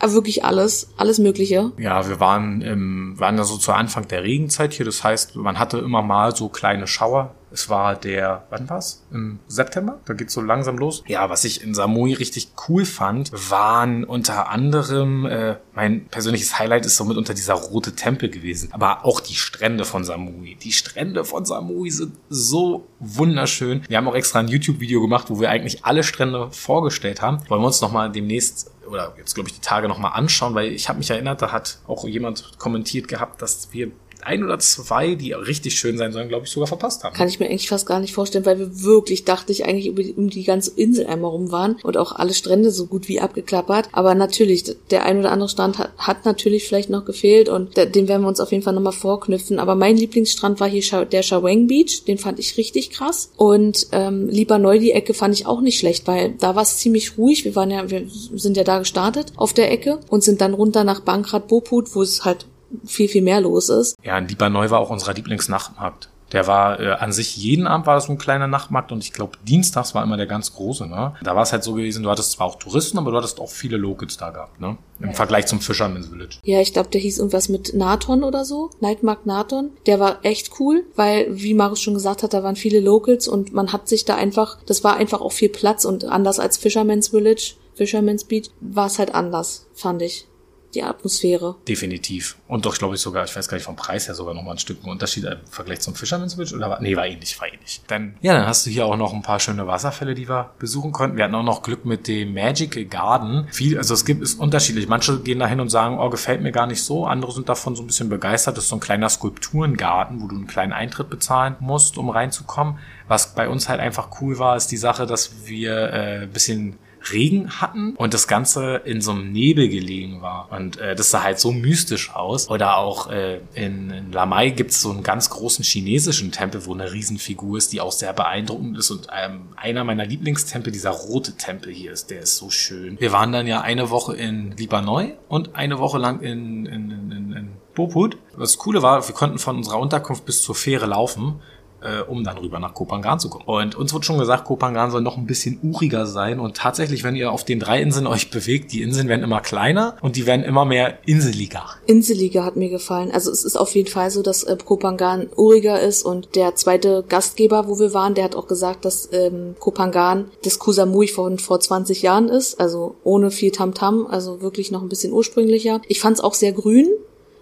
äh, wirklich alles, alles Mögliche. Ja, wir waren im, waren da so zu Anfang der Regenzeit hier. Das heißt, man hatte immer mal so kleine Schauer. Es war der, wann war's? Im September? Da geht's so langsam los. Ja, was ich in Samui richtig cool fand, waren unter anderem, äh, mein persönliches Highlight ist somit unter dieser rote Tempel gewesen. Aber auch die Strände von Samui. Die Strände von Samui sind so wunderschön. Wir haben auch extra ein YouTube-Video gemacht, wo wir eigentlich alle Strände vorgestellt haben. Wollen wir uns nochmal demnächst oder jetzt glaube ich die Tage nochmal anschauen, weil ich habe mich erinnert, da hat auch jemand kommentiert gehabt, dass wir ein oder zwei, die richtig schön sein sollen, glaube ich, sogar verpasst haben. Kann ich mir eigentlich fast gar nicht vorstellen, weil wir wirklich, dachte ich, eigentlich um die, ganze Insel einmal rum waren und auch alle Strände so gut wie abgeklappert. Aber natürlich, der ein oder andere Strand hat, hat natürlich vielleicht noch gefehlt und den werden wir uns auf jeden Fall nochmal vorknüpfen. Aber mein Lieblingsstrand war hier der Shawang Beach, den fand ich richtig krass. Und ähm, lieber neu die Ecke fand ich auch nicht schlecht, weil da war es ziemlich ruhig. Wir waren ja, wir sind ja da gestartet auf der Ecke und sind dann runter nach Bankrat Boput, wo es halt viel, viel mehr los ist. Ja, in Libanoi war auch unser Lieblingsnachtmarkt. Der war äh, an sich jeden Abend war das so ein kleiner Nachtmarkt und ich glaube dienstags war immer der ganz große. Ne? Da war es halt so gewesen, du hattest zwar auch Touristen, aber du hattest auch viele Locals da gehabt, ne? Im ja. Vergleich zum Fisherman's Village. Ja, ich glaube, der hieß irgendwas mit Naton oder so, Nightmarkt Naton. Der war echt cool, weil wie Marius schon gesagt hat, da waren viele Locals und man hat sich da einfach, das war einfach auch viel Platz und anders als Fisherman's Village, Fisherman's Beach, war es halt anders, fand ich die Atmosphäre. Definitiv. Und doch, glaube ich, sogar, ich weiß gar nicht, vom Preis her sogar noch mal ein Stück Unterschied im Vergleich zum Fisherman's Beach oder war, nee, war ähnlich, war ähnlich. Dann, ja, dann hast du hier auch noch ein paar schöne Wasserfälle, die wir besuchen konnten. Wir hatten auch noch Glück mit dem Magic Garden. Viel, also es gibt, ist unterschiedlich. Manche gehen da hin und sagen, oh, gefällt mir gar nicht so. Andere sind davon so ein bisschen begeistert. Das ist so ein kleiner Skulpturengarten, wo du einen kleinen Eintritt bezahlen musst, um reinzukommen. Was bei uns halt einfach cool war, ist die Sache, dass wir äh, bisschen Regen hatten und das Ganze in so einem Nebel gelegen war. Und äh, das sah halt so mystisch aus. Oder auch äh, in, in Lamai gibt's so einen ganz großen chinesischen Tempel, wo eine Riesenfigur ist, die auch sehr beeindruckend ist. Und ähm, einer meiner Lieblingstempel, dieser rote Tempel hier ist, der ist so schön. Wir waren dann ja eine Woche in Libanoi und eine Woche lang in, in, in, in Boput. Das Coole war, wir konnten von unserer Unterkunft bis zur Fähre laufen äh, um dann rüber nach Kopangan zu kommen. Und uns wird schon gesagt, Kopangan soll noch ein bisschen uriger sein. Und tatsächlich, wenn ihr auf den drei Inseln euch bewegt, die Inseln werden immer kleiner und die werden immer mehr inseliger. Inseliger hat mir gefallen. Also es ist auf jeden Fall so, dass äh, Kopangan uriger ist und der zweite Gastgeber, wo wir waren, der hat auch gesagt, dass ähm, Kopangan das Kusamui von vor 20 Jahren ist, also ohne viel Tamtam, -Tam, also wirklich noch ein bisschen ursprünglicher. Ich fand es auch sehr grün,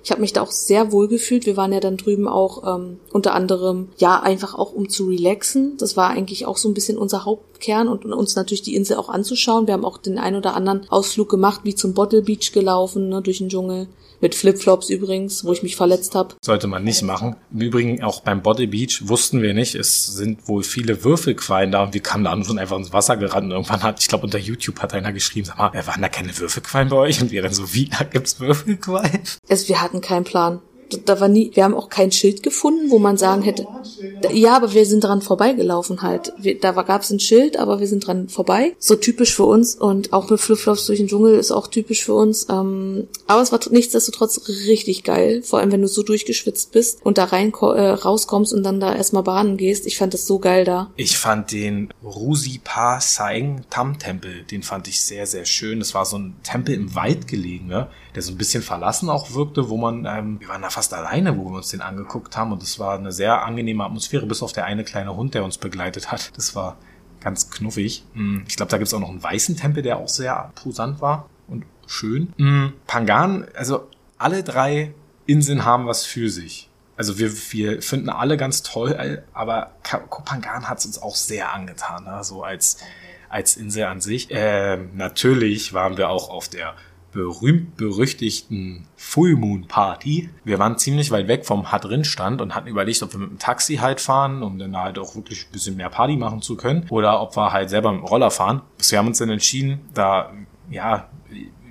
ich habe mich da auch sehr wohl gefühlt. Wir waren ja dann drüben auch ähm, unter anderem, ja, einfach auch um zu relaxen. Das war eigentlich auch so ein bisschen unser Hauptkern und, uns natürlich die Insel auch anzuschauen. Wir haben auch den ein oder anderen Ausflug gemacht, wie zum Bottle Beach gelaufen, ne, durch den Dschungel. Mit Flipflops übrigens, wo ich mich verletzt habe. Sollte man nicht machen. Im Übrigen auch beim Body Beach wussten wir nicht, es sind wohl viele Würfelquallen da und wir kamen da an und einfach ins Wasser gerannt. Und irgendwann hat, ich glaube, unter YouTube hat einer geschrieben, sag mal, waren da keine Würfelquallen bei euch? Und wir dann so, wie, da gibt's Würfelquallen? Es, wir hatten keinen Plan da war nie, wir haben auch kein Schild gefunden, wo man sagen hätte, ja, aber wir sind dran vorbeigelaufen halt. Wir, da gab es ein Schild, aber wir sind dran vorbei. So typisch für uns und auch mit Flipflops durch den Dschungel ist auch typisch für uns. Ähm, aber es war nichtsdestotrotz richtig geil, vor allem wenn du so durchgeschwitzt bist und da rein äh, rauskommst und dann da erstmal baden gehst. Ich fand das so geil da. Ich fand den Rusi Pa Saeng Tam Tempel, den fand ich sehr, sehr schön. Das war so ein Tempel im Wald gelegen, ne? Der so ein bisschen verlassen auch wirkte, wo man, ähm, wir waren da fast alleine, wo wir uns den angeguckt haben und es war eine sehr angenehme Atmosphäre, bis auf der eine kleine Hund, der uns begleitet hat. Das war ganz knuffig. Mm, ich glaube, da gibt's auch noch einen weißen Tempel, der auch sehr posant war und schön. Mm, Pangan, also alle drei Inseln haben was für sich. Also wir, wir finden alle ganz toll, aber Kopangan hat es uns auch sehr angetan, ne? so als, als Insel an sich. Ähm, natürlich waren wir auch auf der berühmt-berüchtigten Full Moon Party. Wir waren ziemlich weit weg vom Hut drin stand und hatten überlegt, ob wir mit dem Taxi halt fahren, um dann halt auch wirklich ein bisschen mehr Party machen zu können, oder ob wir halt selber mit dem Roller fahren. wir haben uns dann entschieden, da, ja,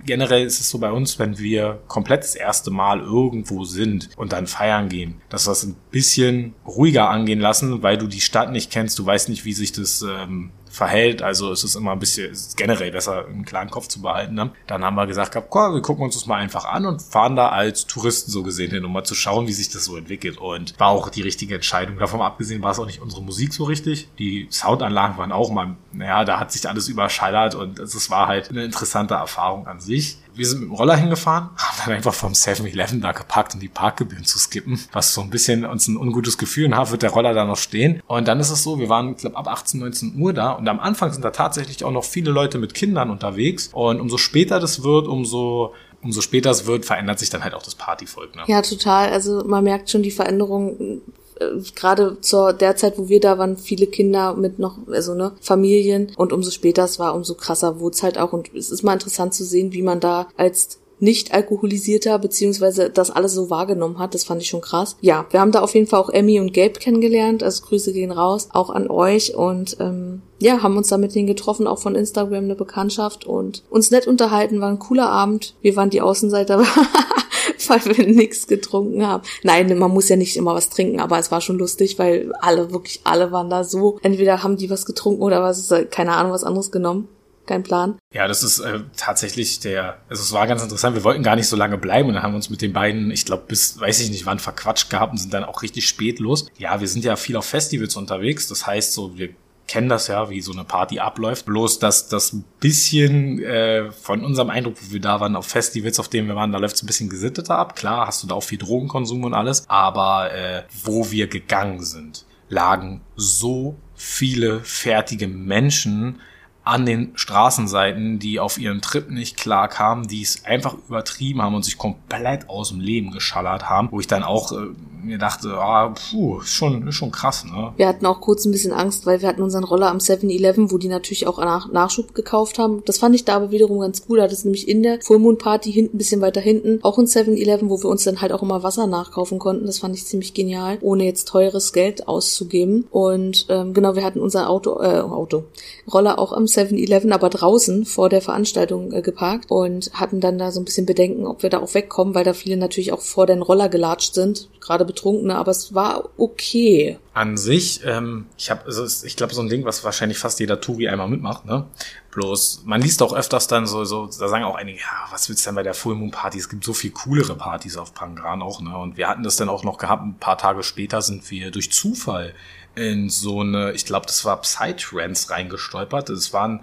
generell ist es so bei uns, wenn wir komplett das erste Mal irgendwo sind und dann feiern gehen, dass wir es ein bisschen ruhiger angehen lassen, weil du die Stadt nicht kennst, du weißt nicht, wie sich das ähm, verhält. Also es ist immer ein bisschen ist generell besser, einen klaren Kopf zu behalten. Ne? Dann haben wir gesagt, komm, wir gucken uns das mal einfach an und fahren da als Touristen so gesehen hin, um mal zu schauen, wie sich das so entwickelt. Und war auch die richtige Entscheidung. Davon abgesehen war es auch nicht unsere Musik so richtig. Die Soundanlagen waren auch mal, naja, da hat sich alles überschallert und es war halt eine interessante Erfahrung an sich wir sind mit dem Roller hingefahren, haben dann einfach vom 7-Eleven da gepackt, um die Parkgebühren zu skippen, was so ein bisschen uns ein ungutes Gefühl hat, wird der Roller da noch stehen. Und dann ist es so, wir waren, glaube ab 18, 19 Uhr da und am Anfang sind da tatsächlich auch noch viele Leute mit Kindern unterwegs. Und umso später das wird, umso umso später es wird, verändert sich dann halt auch das Partyvolk. Ne? Ja, total. Also man merkt schon die Veränderung äh, gerade zur der Zeit, wo wir da waren, viele Kinder mit noch, also ne, Familien und umso später es war, umso krasser wurde es halt auch und es ist mal interessant zu sehen, wie man da als nicht alkoholisierter, beziehungsweise das alles so wahrgenommen hat. Das fand ich schon krass. Ja, wir haben da auf jeden Fall auch Emmy und Gabe kennengelernt. Also Grüße gehen raus, auch an euch. Und ähm, ja, haben uns da mit denen getroffen, auch von Instagram eine Bekanntschaft und uns nett unterhalten. War ein cooler Abend. Wir waren die Außenseiter. weil wir nichts getrunken haben. Nein, man muss ja nicht immer was trinken, aber es war schon lustig, weil alle, wirklich alle waren da so. Entweder haben die was getrunken oder was, keine Ahnung, was anderes genommen. Kein Plan. Ja, das ist äh, tatsächlich der, also es war ganz interessant, wir wollten gar nicht so lange bleiben und dann haben wir uns mit den beiden, ich glaube, bis, weiß ich nicht wann, verquatscht gehabt und sind dann auch richtig spät los. Ja, wir sind ja viel auf Festivals unterwegs, das heißt so, wir kennen das ja, wie so eine Party abläuft. Bloß, dass das ein bisschen äh, von unserem Eindruck, wo wir da waren, auf Festivals, auf denen wir waren, da läuft es ein bisschen gesitteter ab. Klar, hast du da auch viel Drogenkonsum und alles. Aber äh, wo wir gegangen sind, lagen so viele fertige Menschen an den Straßenseiten, die auf ihren Trip nicht klar kamen, die es einfach übertrieben haben und sich komplett aus dem Leben geschallert haben, wo ich dann auch äh, mir dachte, ah, puh, ist schon, ist schon krass, ne? Wir hatten auch kurz ein bisschen Angst, weil wir hatten unseren Roller am 7-Eleven, wo die natürlich auch nach Nachschub gekauft haben. Das fand ich da aber wiederum ganz cool. Da hat es nämlich in der Full Moon Party hinten, ein bisschen weiter hinten, auch ein 7-Eleven, wo wir uns dann halt auch immer Wasser nachkaufen konnten. Das fand ich ziemlich genial, ohne jetzt teures Geld auszugeben. Und ähm, genau, wir hatten unser Auto, äh, Auto, Roller auch am 7-Eleven, aber draußen vor der Veranstaltung äh, geparkt und hatten dann da so ein bisschen Bedenken, ob wir da auch wegkommen, weil da viele natürlich auch vor den Roller gelatscht sind, gerade Betrunkene, aber es war okay. An sich, ähm, ich habe, also ich glaube, so ein Ding, was wahrscheinlich fast jeder Touri einmal mitmacht, ne? Bloß, man liest auch öfters dann so, so, da sagen auch einige, ja, was willst du denn bei der Full Moon Party? Es gibt so viel coolere Partys auf Pangran auch, ne? Und wir hatten das dann auch noch gehabt, ein paar Tage später sind wir durch Zufall in so eine, ich glaube, das war Psytrance reingestolpert. Es waren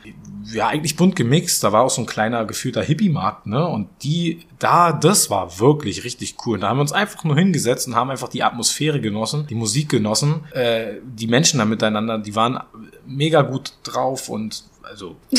ja eigentlich bunt gemixt. Da war auch so ein kleiner gefühlter Hippie-Markt, ne? Und die, da, das war wirklich richtig cool. Und da haben wir uns einfach nur hingesetzt und haben einfach die Atmosphäre genossen, die Musik genossen, äh, die Menschen da miteinander, die waren mega gut drauf und also.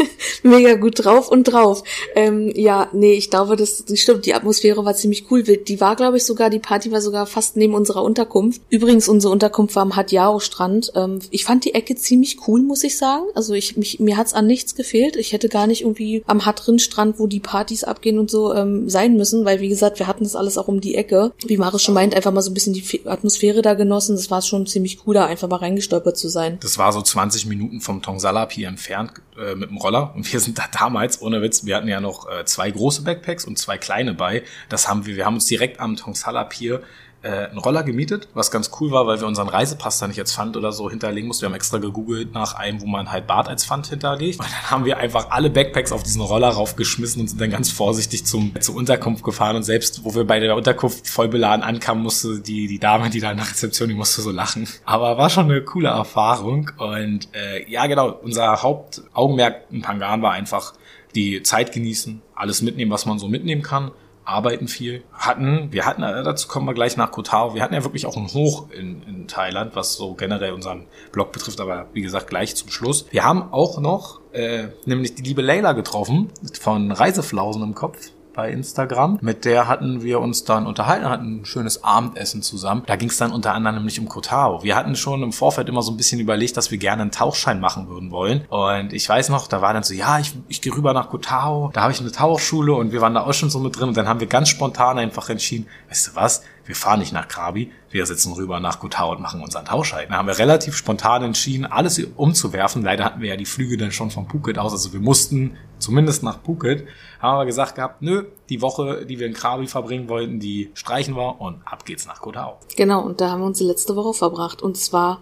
mega gut drauf und drauf. Ähm, ja, nee, ich glaube, das, das stimmt. Die Atmosphäre war ziemlich cool. Die war, glaube ich, sogar, die Party war sogar fast neben unserer Unterkunft. Übrigens, unsere Unterkunft war am Hadjaro-Strand. Ähm, ich fand die Ecke ziemlich cool, muss ich sagen. Also ich, mich, mir hat's an nichts gefehlt. Ich hätte gar nicht irgendwie am Hadrin-Strand, wo die Partys abgehen und so, ähm, sein müssen, weil, wie gesagt, wir hatten das alles auch um die Ecke. Wie Maris schon meint, einfach mal so ein bisschen die Atmosphäre da genossen. Das war schon ziemlich cool, da einfach mal reingestolpert zu sein. Das war so 20 Minuten vom Tongsalap hier entfernt äh, mit dem Roller. Und wir sind da damals, ohne Witz, wir hatten ja noch äh, zwei große Backpacks und zwei kleine bei. Das haben wir, wir haben uns direkt am Tongsala Pier äh, einen Roller gemietet, was ganz cool war, weil wir unseren Reisepass da nicht als Pfand oder so hinterlegen mussten. Wir haben extra gegoogelt nach einem, wo man halt Bad als Pfand hinterlegt. Und dann haben wir einfach alle Backpacks auf diesen Roller raufgeschmissen und sind dann ganz vorsichtig zum, zur Unterkunft gefahren. Und selbst, wo wir bei der Unterkunft voll beladen ankamen, musste die, die Dame, die da in der Rezeption, die musste so lachen. Aber war schon eine coole Erfahrung. Und äh, ja, genau, unser Hauptaugenmerk in Pangan war einfach die Zeit genießen, alles mitnehmen, was man so mitnehmen kann arbeiten viel. Hatten, wir hatten, äh, dazu kommen wir gleich nach Kotao, wir hatten ja wirklich auch einen Hoch in, in Thailand, was so generell unseren Blog betrifft, aber wie gesagt, gleich zum Schluss. Wir haben auch noch äh, nämlich die liebe Leila getroffen, von Reiseflausen im Kopf. Bei Instagram. Mit der hatten wir uns dann unterhalten, hatten ein schönes Abendessen zusammen. Da ging es dann unter anderem nämlich um Kotao. Wir hatten schon im Vorfeld immer so ein bisschen überlegt, dass wir gerne einen Tauchschein machen würden wollen. Und ich weiß noch, da war dann so, ja, ich, ich gehe rüber nach Kotao, da habe ich eine Tauchschule und wir waren da auch schon so mit drin. Und dann haben wir ganz spontan einfach entschieden, weißt du was, wir fahren nicht nach Krabi, wir sitzen rüber nach Kotao und machen unseren Tauchschein. Da haben wir relativ spontan entschieden, alles umzuwerfen. Leider hatten wir ja die Flüge dann schon von Phuket aus, also wir mussten zumindest nach Phuket. Haben aber gesagt gehabt, nö, die Woche, die wir in Krabi verbringen wollten, die streichen wir und ab geht's nach Kotao. Genau, und da haben wir uns die letzte Woche verbracht. Und zwar,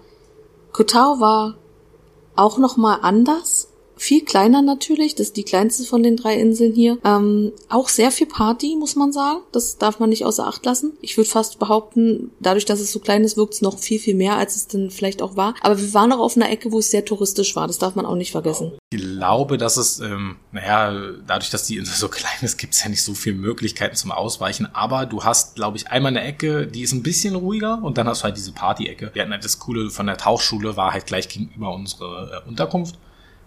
Kotao war auch nochmal anders viel kleiner natürlich, das ist die kleinste von den drei Inseln hier. Ähm, auch sehr viel Party, muss man sagen. Das darf man nicht außer Acht lassen. Ich würde fast behaupten, dadurch, dass es so klein ist, wirkt es noch viel, viel mehr, als es dann vielleicht auch war. Aber wir waren auch auf einer Ecke, wo es sehr touristisch war. Das darf man auch nicht vergessen. Ich glaube, dass es, ähm, naja, dadurch, dass die Insel so klein ist, gibt es ja nicht so viele Möglichkeiten zum Ausweichen. Aber du hast, glaube ich, einmal eine Ecke, die ist ein bisschen ruhiger und dann hast du halt diese Party-Ecke. Wir hatten halt das Coole von der Tauchschule, war halt gleich gegenüber unsere äh, Unterkunft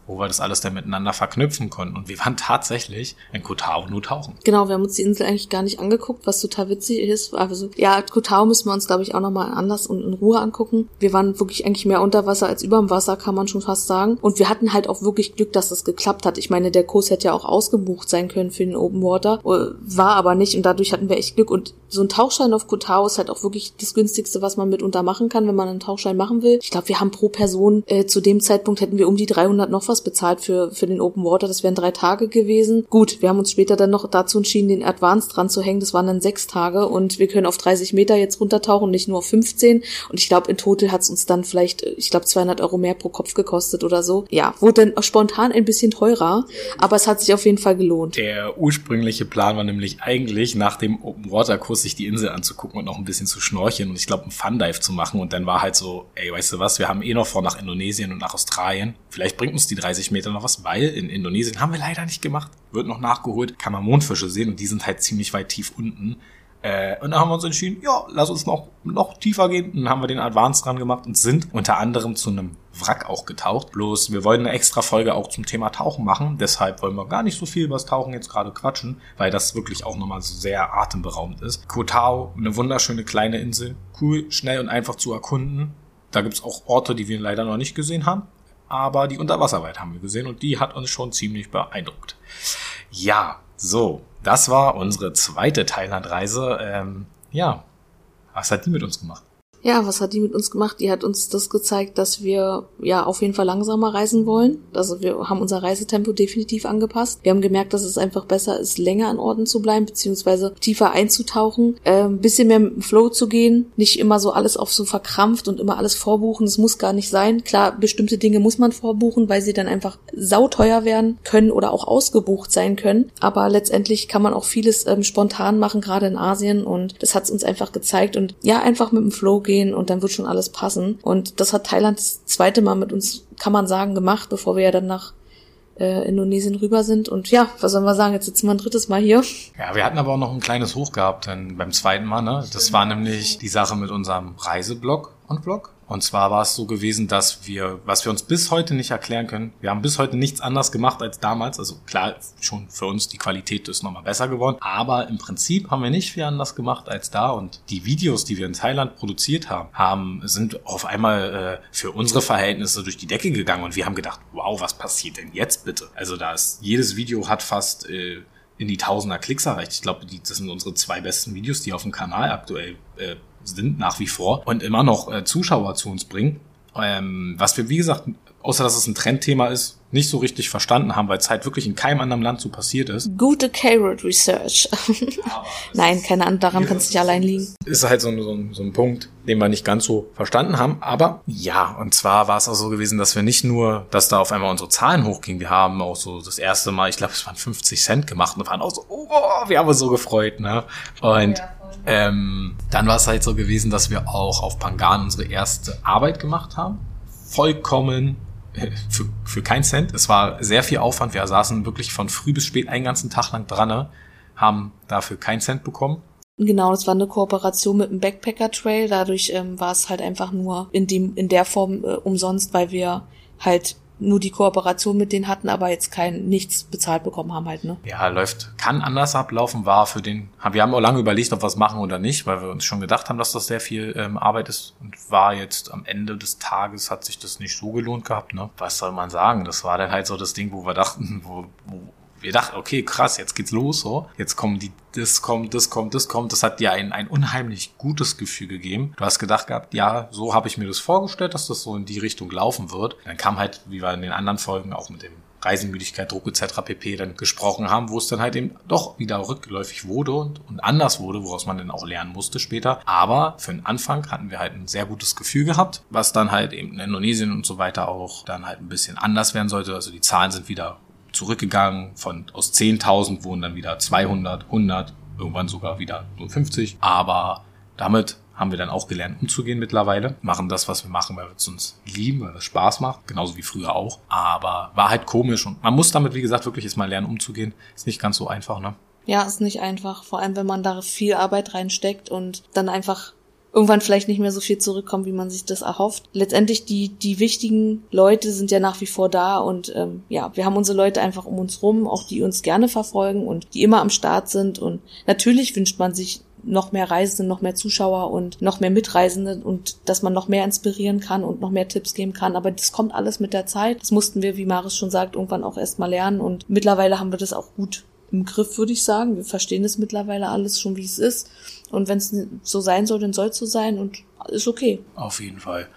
wo wir das alles dann miteinander verknüpfen konnten. Und wir waren tatsächlich in Kotao nur tauchen. Genau, wir haben uns die Insel eigentlich gar nicht angeguckt, was total witzig ist. Also, ja, Kotao müssen wir uns, glaube ich, auch nochmal anders und in Ruhe angucken. Wir waren wirklich eigentlich mehr unter Wasser als überm Wasser, kann man schon fast sagen. Und wir hatten halt auch wirklich Glück, dass das geklappt hat. Ich meine, der Kurs hätte ja auch ausgebucht sein können für den Open Water, äh, war aber nicht und dadurch hatten wir echt Glück. Und so ein Tauchschein auf Kotao ist halt auch wirklich das günstigste, was man mitunter machen kann, wenn man einen Tauchschein machen will. Ich glaube, wir haben pro Person, äh, zu dem Zeitpunkt hätten wir um die 300 noch was bezahlt für, für den Open Water. Das wären drei Tage gewesen. Gut, wir haben uns später dann noch dazu entschieden, den Advanced dran zu hängen. Das waren dann sechs Tage und wir können auf 30 Meter jetzt runtertauchen, nicht nur auf 15. Und ich glaube, in total hat es uns dann vielleicht, ich glaube, 200 Euro mehr pro Kopf gekostet oder so. Ja, wurde dann spontan ein bisschen teurer, aber es hat sich auf jeden Fall gelohnt. Der ursprüngliche Plan war nämlich eigentlich, nach dem Open Water Kurs sich die Insel anzugucken und noch ein bisschen zu schnorcheln und ich glaube, einen Fun Dive zu machen. Und dann war halt so, ey, weißt du was, wir haben eh noch vor nach Indonesien und nach Australien. Vielleicht bringt uns die 30 Meter noch was, weil in Indonesien haben wir leider nicht gemacht. Wird noch nachgeholt, kann man Mondfische sehen und die sind halt ziemlich weit tief unten. Äh, und dann haben wir uns entschieden, ja, lass uns noch, noch tiefer gehen. Und dann haben wir den Advance dran gemacht und sind unter anderem zu einem Wrack auch getaucht. Bloß wir wollen eine extra Folge auch zum Thema Tauchen machen. Deshalb wollen wir gar nicht so viel über das Tauchen jetzt gerade quatschen, weil das wirklich auch nochmal so sehr atemberaubend ist. Kotao, eine wunderschöne kleine Insel. Cool, schnell und einfach zu erkunden. Da gibt's auch Orte, die wir leider noch nicht gesehen haben. Aber die Unterwasserwelt haben wir gesehen und die hat uns schon ziemlich beeindruckt. Ja, so, das war unsere zweite Thailandreise. Ähm, ja, was hat die mit uns gemacht? Ja, was hat die mit uns gemacht? Die hat uns das gezeigt, dass wir ja auf jeden Fall langsamer reisen wollen. Also wir haben unser Reisetempo definitiv angepasst. Wir haben gemerkt, dass es einfach besser ist, länger an Orten zu bleiben, beziehungsweise tiefer einzutauchen, äh, ein bisschen mehr mit dem Flow zu gehen, nicht immer so alles auf so verkrampft und immer alles vorbuchen. Das muss gar nicht sein. Klar, bestimmte Dinge muss man vorbuchen, weil sie dann einfach sauteuer werden können oder auch ausgebucht sein können. Aber letztendlich kann man auch vieles ähm, spontan machen, gerade in Asien. Und das hat es uns einfach gezeigt. Und ja, einfach mit dem Flow gehen gehen und dann wird schon alles passen. Und das hat Thailand das zweite Mal mit uns, kann man sagen, gemacht, bevor wir ja dann nach äh, Indonesien rüber sind. Und ja, was sollen wir sagen, jetzt sitzen wir ein drittes Mal hier. Ja, wir hatten aber auch noch ein kleines Hoch gehabt dann beim zweiten Mal. Ne? Das war nämlich die Sache mit unserem Reiseblog und Vlog. Und zwar war es so gewesen, dass wir, was wir uns bis heute nicht erklären können, wir haben bis heute nichts anders gemacht als damals. Also klar, schon für uns die Qualität ist nochmal besser geworden. Aber im Prinzip haben wir nicht viel anders gemacht als da. Und die Videos, die wir in Thailand produziert haben, haben sind auf einmal äh, für unsere Verhältnisse durch die Decke gegangen. Und wir haben gedacht, wow, was passiert denn jetzt bitte? Also da ist, jedes Video hat fast äh, in die Tausender Klicks erreicht. Ich glaube, das sind unsere zwei besten Videos, die auf dem Kanal aktuell äh, sind nach wie vor und immer noch äh, Zuschauer zu uns bringen. Ähm, was wir, wie gesagt, außer dass es ein Trendthema ist, nicht so richtig verstanden haben, weil es halt wirklich in keinem anderen Land so passiert ist. Gute Carrot Research. Nein, keine Ahnung, daran kann es nicht allein liegen. Ist halt so ein, so, ein, so ein Punkt, den wir nicht ganz so verstanden haben. Aber ja, und zwar war es auch so gewesen, dass wir nicht nur, dass da auf einmal unsere Zahlen hochgingen, wir haben auch so das erste Mal, ich glaube, es waren 50 Cent gemacht und waren auch so, oh, wir haben uns so gefreut, ne? Und ja ähm, dann war es halt so gewesen, dass wir auch auf Pangan unsere erste Arbeit gemacht haben. Vollkommen äh, für, für keinen Cent. Es war sehr viel Aufwand. Wir saßen wirklich von früh bis spät einen ganzen Tag lang dran, ne? haben dafür keinen Cent bekommen. Genau, das war eine Kooperation mit dem Backpacker Trail. Dadurch ähm, war es halt einfach nur in dem in der Form äh, umsonst, weil wir halt nur die Kooperation mit denen hatten, aber jetzt kein nichts bezahlt bekommen haben halt, ne? Ja, läuft, kann anders ablaufen, war für den, wir haben auch lange überlegt, ob wir es machen oder nicht, weil wir uns schon gedacht haben, dass das sehr viel ähm, Arbeit ist und war jetzt am Ende des Tages hat sich das nicht so gelohnt gehabt, ne? Was soll man sagen? Das war dann halt so das Ding, wo wir dachten, wo, wo wir dachten, okay, krass, jetzt geht's los, so. Jetzt kommen die, das kommt, das kommt, das kommt. Das hat dir ein, ein unheimlich gutes Gefühl gegeben. Du hast gedacht gehabt, ja, so habe ich mir das vorgestellt, dass das so in die Richtung laufen wird. Dann kam halt, wie wir in den anderen Folgen auch mit dem Reisemüdigkeit, Druck etc. pp. dann gesprochen haben, wo es dann halt eben doch wieder rückläufig wurde und, und anders wurde, woraus man dann auch lernen musste später. Aber für den Anfang hatten wir halt ein sehr gutes Gefühl gehabt, was dann halt eben in Indonesien und so weiter auch dann halt ein bisschen anders werden sollte. Also die Zahlen sind wieder zurückgegangen. Von aus 10.000 wurden dann wieder 200, 100, irgendwann sogar wieder nur 50. Aber damit haben wir dann auch gelernt, umzugehen mittlerweile. Machen das, was wir machen, weil wir es uns lieben, weil es Spaß macht. Genauso wie früher auch. Aber war halt komisch und man muss damit, wie gesagt, wirklich jetzt mal lernen, umzugehen. Ist nicht ganz so einfach, ne? Ja, ist nicht einfach. Vor allem, wenn man da viel Arbeit reinsteckt und dann einfach irgendwann vielleicht nicht mehr so viel zurückkommen, wie man sich das erhofft. Letztendlich die die wichtigen Leute sind ja nach wie vor da und ähm, ja, wir haben unsere Leute einfach um uns rum, auch die uns gerne verfolgen und die immer am Start sind und natürlich wünscht man sich noch mehr Reisende, noch mehr Zuschauer und noch mehr Mitreisende und dass man noch mehr inspirieren kann und noch mehr Tipps geben kann. Aber das kommt alles mit der Zeit. Das mussten wir, wie Maris schon sagt, irgendwann auch erst mal lernen und mittlerweile haben wir das auch gut im Griff, würde ich sagen. Wir verstehen es mittlerweile alles schon, wie es ist. Und wenn es so sein soll, dann soll es so sein und ist okay. Auf jeden Fall.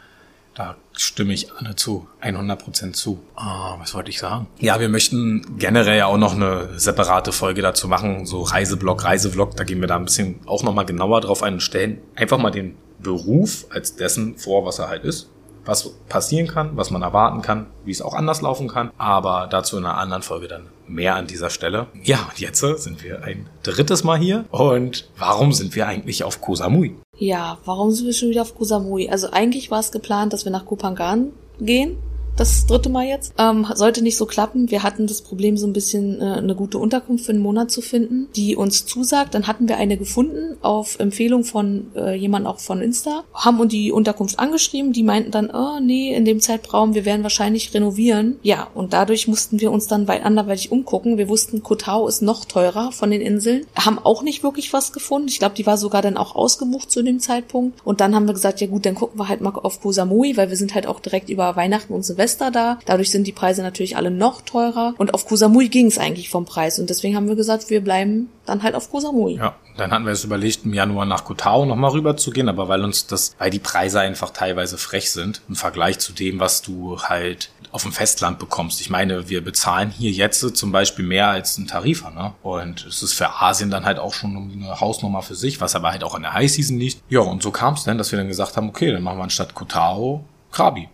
Da stimme ich Anne zu, 100% zu. Ah, was wollte ich sagen? Ja, wir möchten generell ja auch noch eine separate Folge dazu machen, so Reiseblog, Reisevlog, da gehen wir da ein bisschen auch nochmal genauer drauf ein und stellen einfach mal den Beruf als dessen vor, was er halt ist was passieren kann, was man erwarten kann, wie es auch anders laufen kann. Aber dazu in einer anderen Folge dann mehr an dieser Stelle. Ja, jetzt sind wir ein drittes Mal hier. Und warum sind wir eigentlich auf Koh Samui? Ja, warum sind wir schon wieder auf Koh Samui? Also eigentlich war es geplant, dass wir nach Kupangan gehen das dritte Mal jetzt. Ähm, sollte nicht so klappen. Wir hatten das Problem, so ein bisschen äh, eine gute Unterkunft für einen Monat zu finden, die uns zusagt. Dann hatten wir eine gefunden auf Empfehlung von äh, jemand auch von Insta, haben uns die Unterkunft angeschrieben. Die meinten dann, oh nee, in dem Zeitraum, wir werden wahrscheinlich renovieren. Ja, und dadurch mussten wir uns dann weit anderweitig umgucken. Wir wussten, Kotau ist noch teurer von den Inseln. Haben auch nicht wirklich was gefunden. Ich glaube, die war sogar dann auch ausgebucht zu dem Zeitpunkt. Und dann haben wir gesagt, ja gut, dann gucken wir halt mal auf Koh Samui, weil wir sind halt auch direkt über Weihnachten und Silvester Silvester da. Dadurch sind die Preise natürlich alle noch teurer. Und auf Kusamui ging es eigentlich vom Preis. Und deswegen haben wir gesagt, wir bleiben dann halt auf Kusamui. Ja, dann hatten wir es überlegt, im Januar nach Kotao nochmal rüber zu gehen, aber weil uns das, weil die Preise einfach teilweise frech sind im Vergleich zu dem, was du halt auf dem Festland bekommst. Ich meine, wir bezahlen hier jetzt zum Beispiel mehr als ein Tarifer, ne? Und es ist für Asien dann halt auch schon eine Hausnummer für sich, was aber halt auch an der High Season liegt. Ja, und so kam es dann, dass wir dann gesagt haben, okay, dann machen wir anstatt Kotao Krabi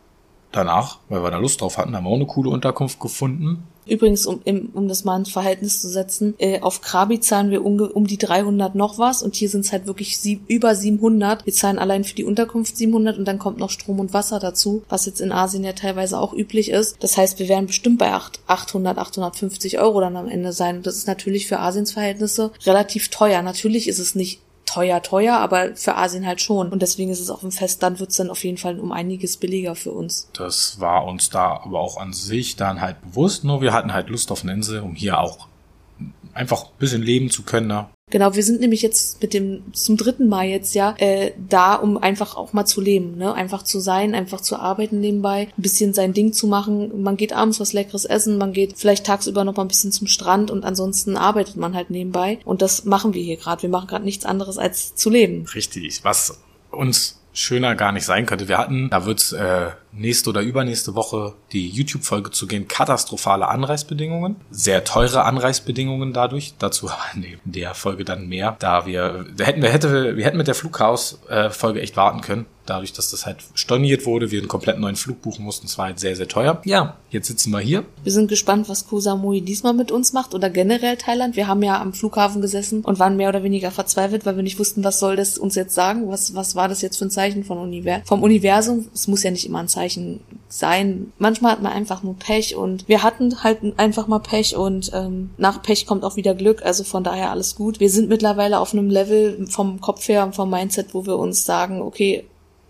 danach, weil wir da Lust drauf hatten, haben wir auch eine coole Unterkunft gefunden. Übrigens, um, um das mal ins Verhältnis zu setzen, äh, auf Krabi zahlen wir um, um die 300 noch was und hier sind es halt wirklich sieb, über 700. Wir zahlen allein für die Unterkunft 700 und dann kommt noch Strom und Wasser dazu, was jetzt in Asien ja teilweise auch üblich ist. Das heißt, wir werden bestimmt bei 800, 850 Euro dann am Ende sein. das ist natürlich für Asiens Verhältnisse relativ teuer. Natürlich ist es nicht teuer, teuer, aber für Asien halt schon. Und deswegen ist es auf dem Festland wird es dann auf jeden Fall um einiges billiger für uns. Das war uns da aber auch an sich dann halt bewusst, nur wir hatten halt Lust auf eine Insel, um hier auch einfach ein bisschen leben zu können. Ne? Genau, wir sind nämlich jetzt mit dem zum dritten Mal jetzt ja äh, da, um einfach auch mal zu leben, ne? Einfach zu sein, einfach zu arbeiten nebenbei, ein bisschen sein Ding zu machen. Man geht abends was Leckeres essen, man geht vielleicht tagsüber noch mal ein bisschen zum Strand und ansonsten arbeitet man halt nebenbei. Und das machen wir hier gerade. Wir machen gerade nichts anderes als zu leben. Richtig. Was uns schöner gar nicht sein könnte. Wir hatten, da wird's äh, nächste oder übernächste Woche die YouTube-Folge zu gehen, katastrophale Anreisbedingungen, sehr teure Anreisbedingungen dadurch. Dazu in der Folge dann mehr, da wir, da hätten wir hätte wir hätten mit der Flughaus-Folge echt warten können dadurch, dass das halt storniert wurde, wir einen komplett neuen Flug buchen mussten. Es war halt sehr, sehr teuer. Ja, jetzt sitzen wir hier. Wir sind gespannt, was Koh Samui diesmal mit uns macht oder generell Thailand. Wir haben ja am Flughafen gesessen und waren mehr oder weniger verzweifelt, weil wir nicht wussten, was soll das uns jetzt sagen? Was, was war das jetzt für ein Zeichen von Univers vom Universum? Es muss ja nicht immer ein Zeichen sein. Manchmal hat man einfach nur Pech und wir hatten halt einfach mal Pech und ähm, nach Pech kommt auch wieder Glück. Also von daher alles gut. Wir sind mittlerweile auf einem Level vom Kopf her und vom Mindset, wo wir uns sagen, okay,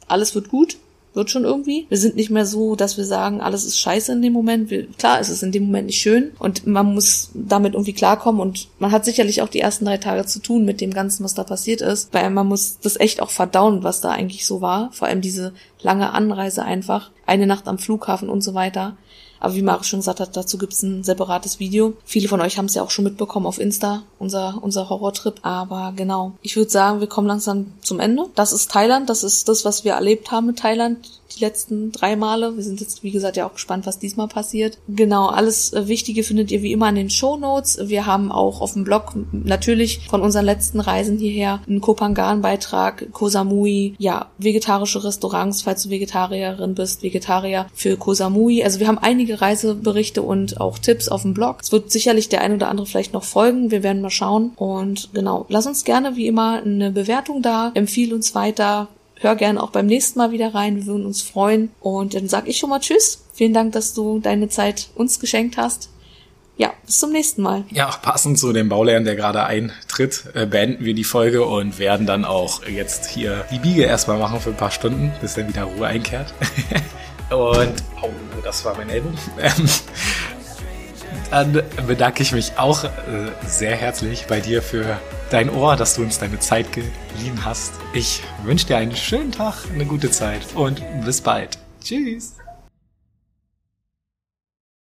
alles wird gut. Wird schon irgendwie. Wir sind nicht mehr so, dass wir sagen, alles ist scheiße in dem Moment. Wir, klar, es ist in dem Moment nicht schön und man muss damit irgendwie klarkommen und man hat sicherlich auch die ersten drei Tage zu tun mit dem Ganzen, was da passiert ist, weil man muss das echt auch verdauen, was da eigentlich so war. Vor allem diese lange Anreise einfach, eine Nacht am Flughafen und so weiter. Aber wie Mari schon gesagt hat, dazu gibt's ein separates Video. Viele von euch haben es ja auch schon mitbekommen auf Insta, unser, unser Horrortrip. Aber genau, ich würde sagen, wir kommen langsam zum Ende. Das ist Thailand, das ist das, was wir erlebt haben mit Thailand die letzten drei Male. Wir sind jetzt, wie gesagt, ja auch gespannt, was diesmal passiert. Genau, alles äh, Wichtige findet ihr wie immer in den Show Notes. Wir haben auch auf dem Blog natürlich von unseren letzten Reisen hierher einen Kopangan-Beitrag, Kosamui, ja, vegetarische Restaurants, falls du Vegetarierin bist, Vegetarier für Kosamui. Also wir haben einige Reiseberichte und auch Tipps auf dem Blog. Es wird sicherlich der ein oder andere vielleicht noch folgen. Wir werden mal schauen. Und genau, lass uns gerne wie immer eine Bewertung da. Empfiehl uns weiter hör gerne auch beim nächsten Mal wieder rein. Wir würden uns freuen. Und dann sag ich schon mal Tschüss. Vielen Dank, dass du deine Zeit uns geschenkt hast. Ja, bis zum nächsten Mal. Ja, passend zu dem Baulehrern, der gerade eintritt, äh, beenden wir die Folge und werden dann auch jetzt hier die Biege erstmal machen für ein paar Stunden, bis dann wieder Ruhe einkehrt. und, oh, das war mein Ellbogen. dann bedanke ich mich auch äh, sehr herzlich bei dir für dein Ohr, dass du uns deine Zeit geliehen hast. Ich wünsche dir einen schönen Tag, eine gute Zeit und bis bald. Tschüss.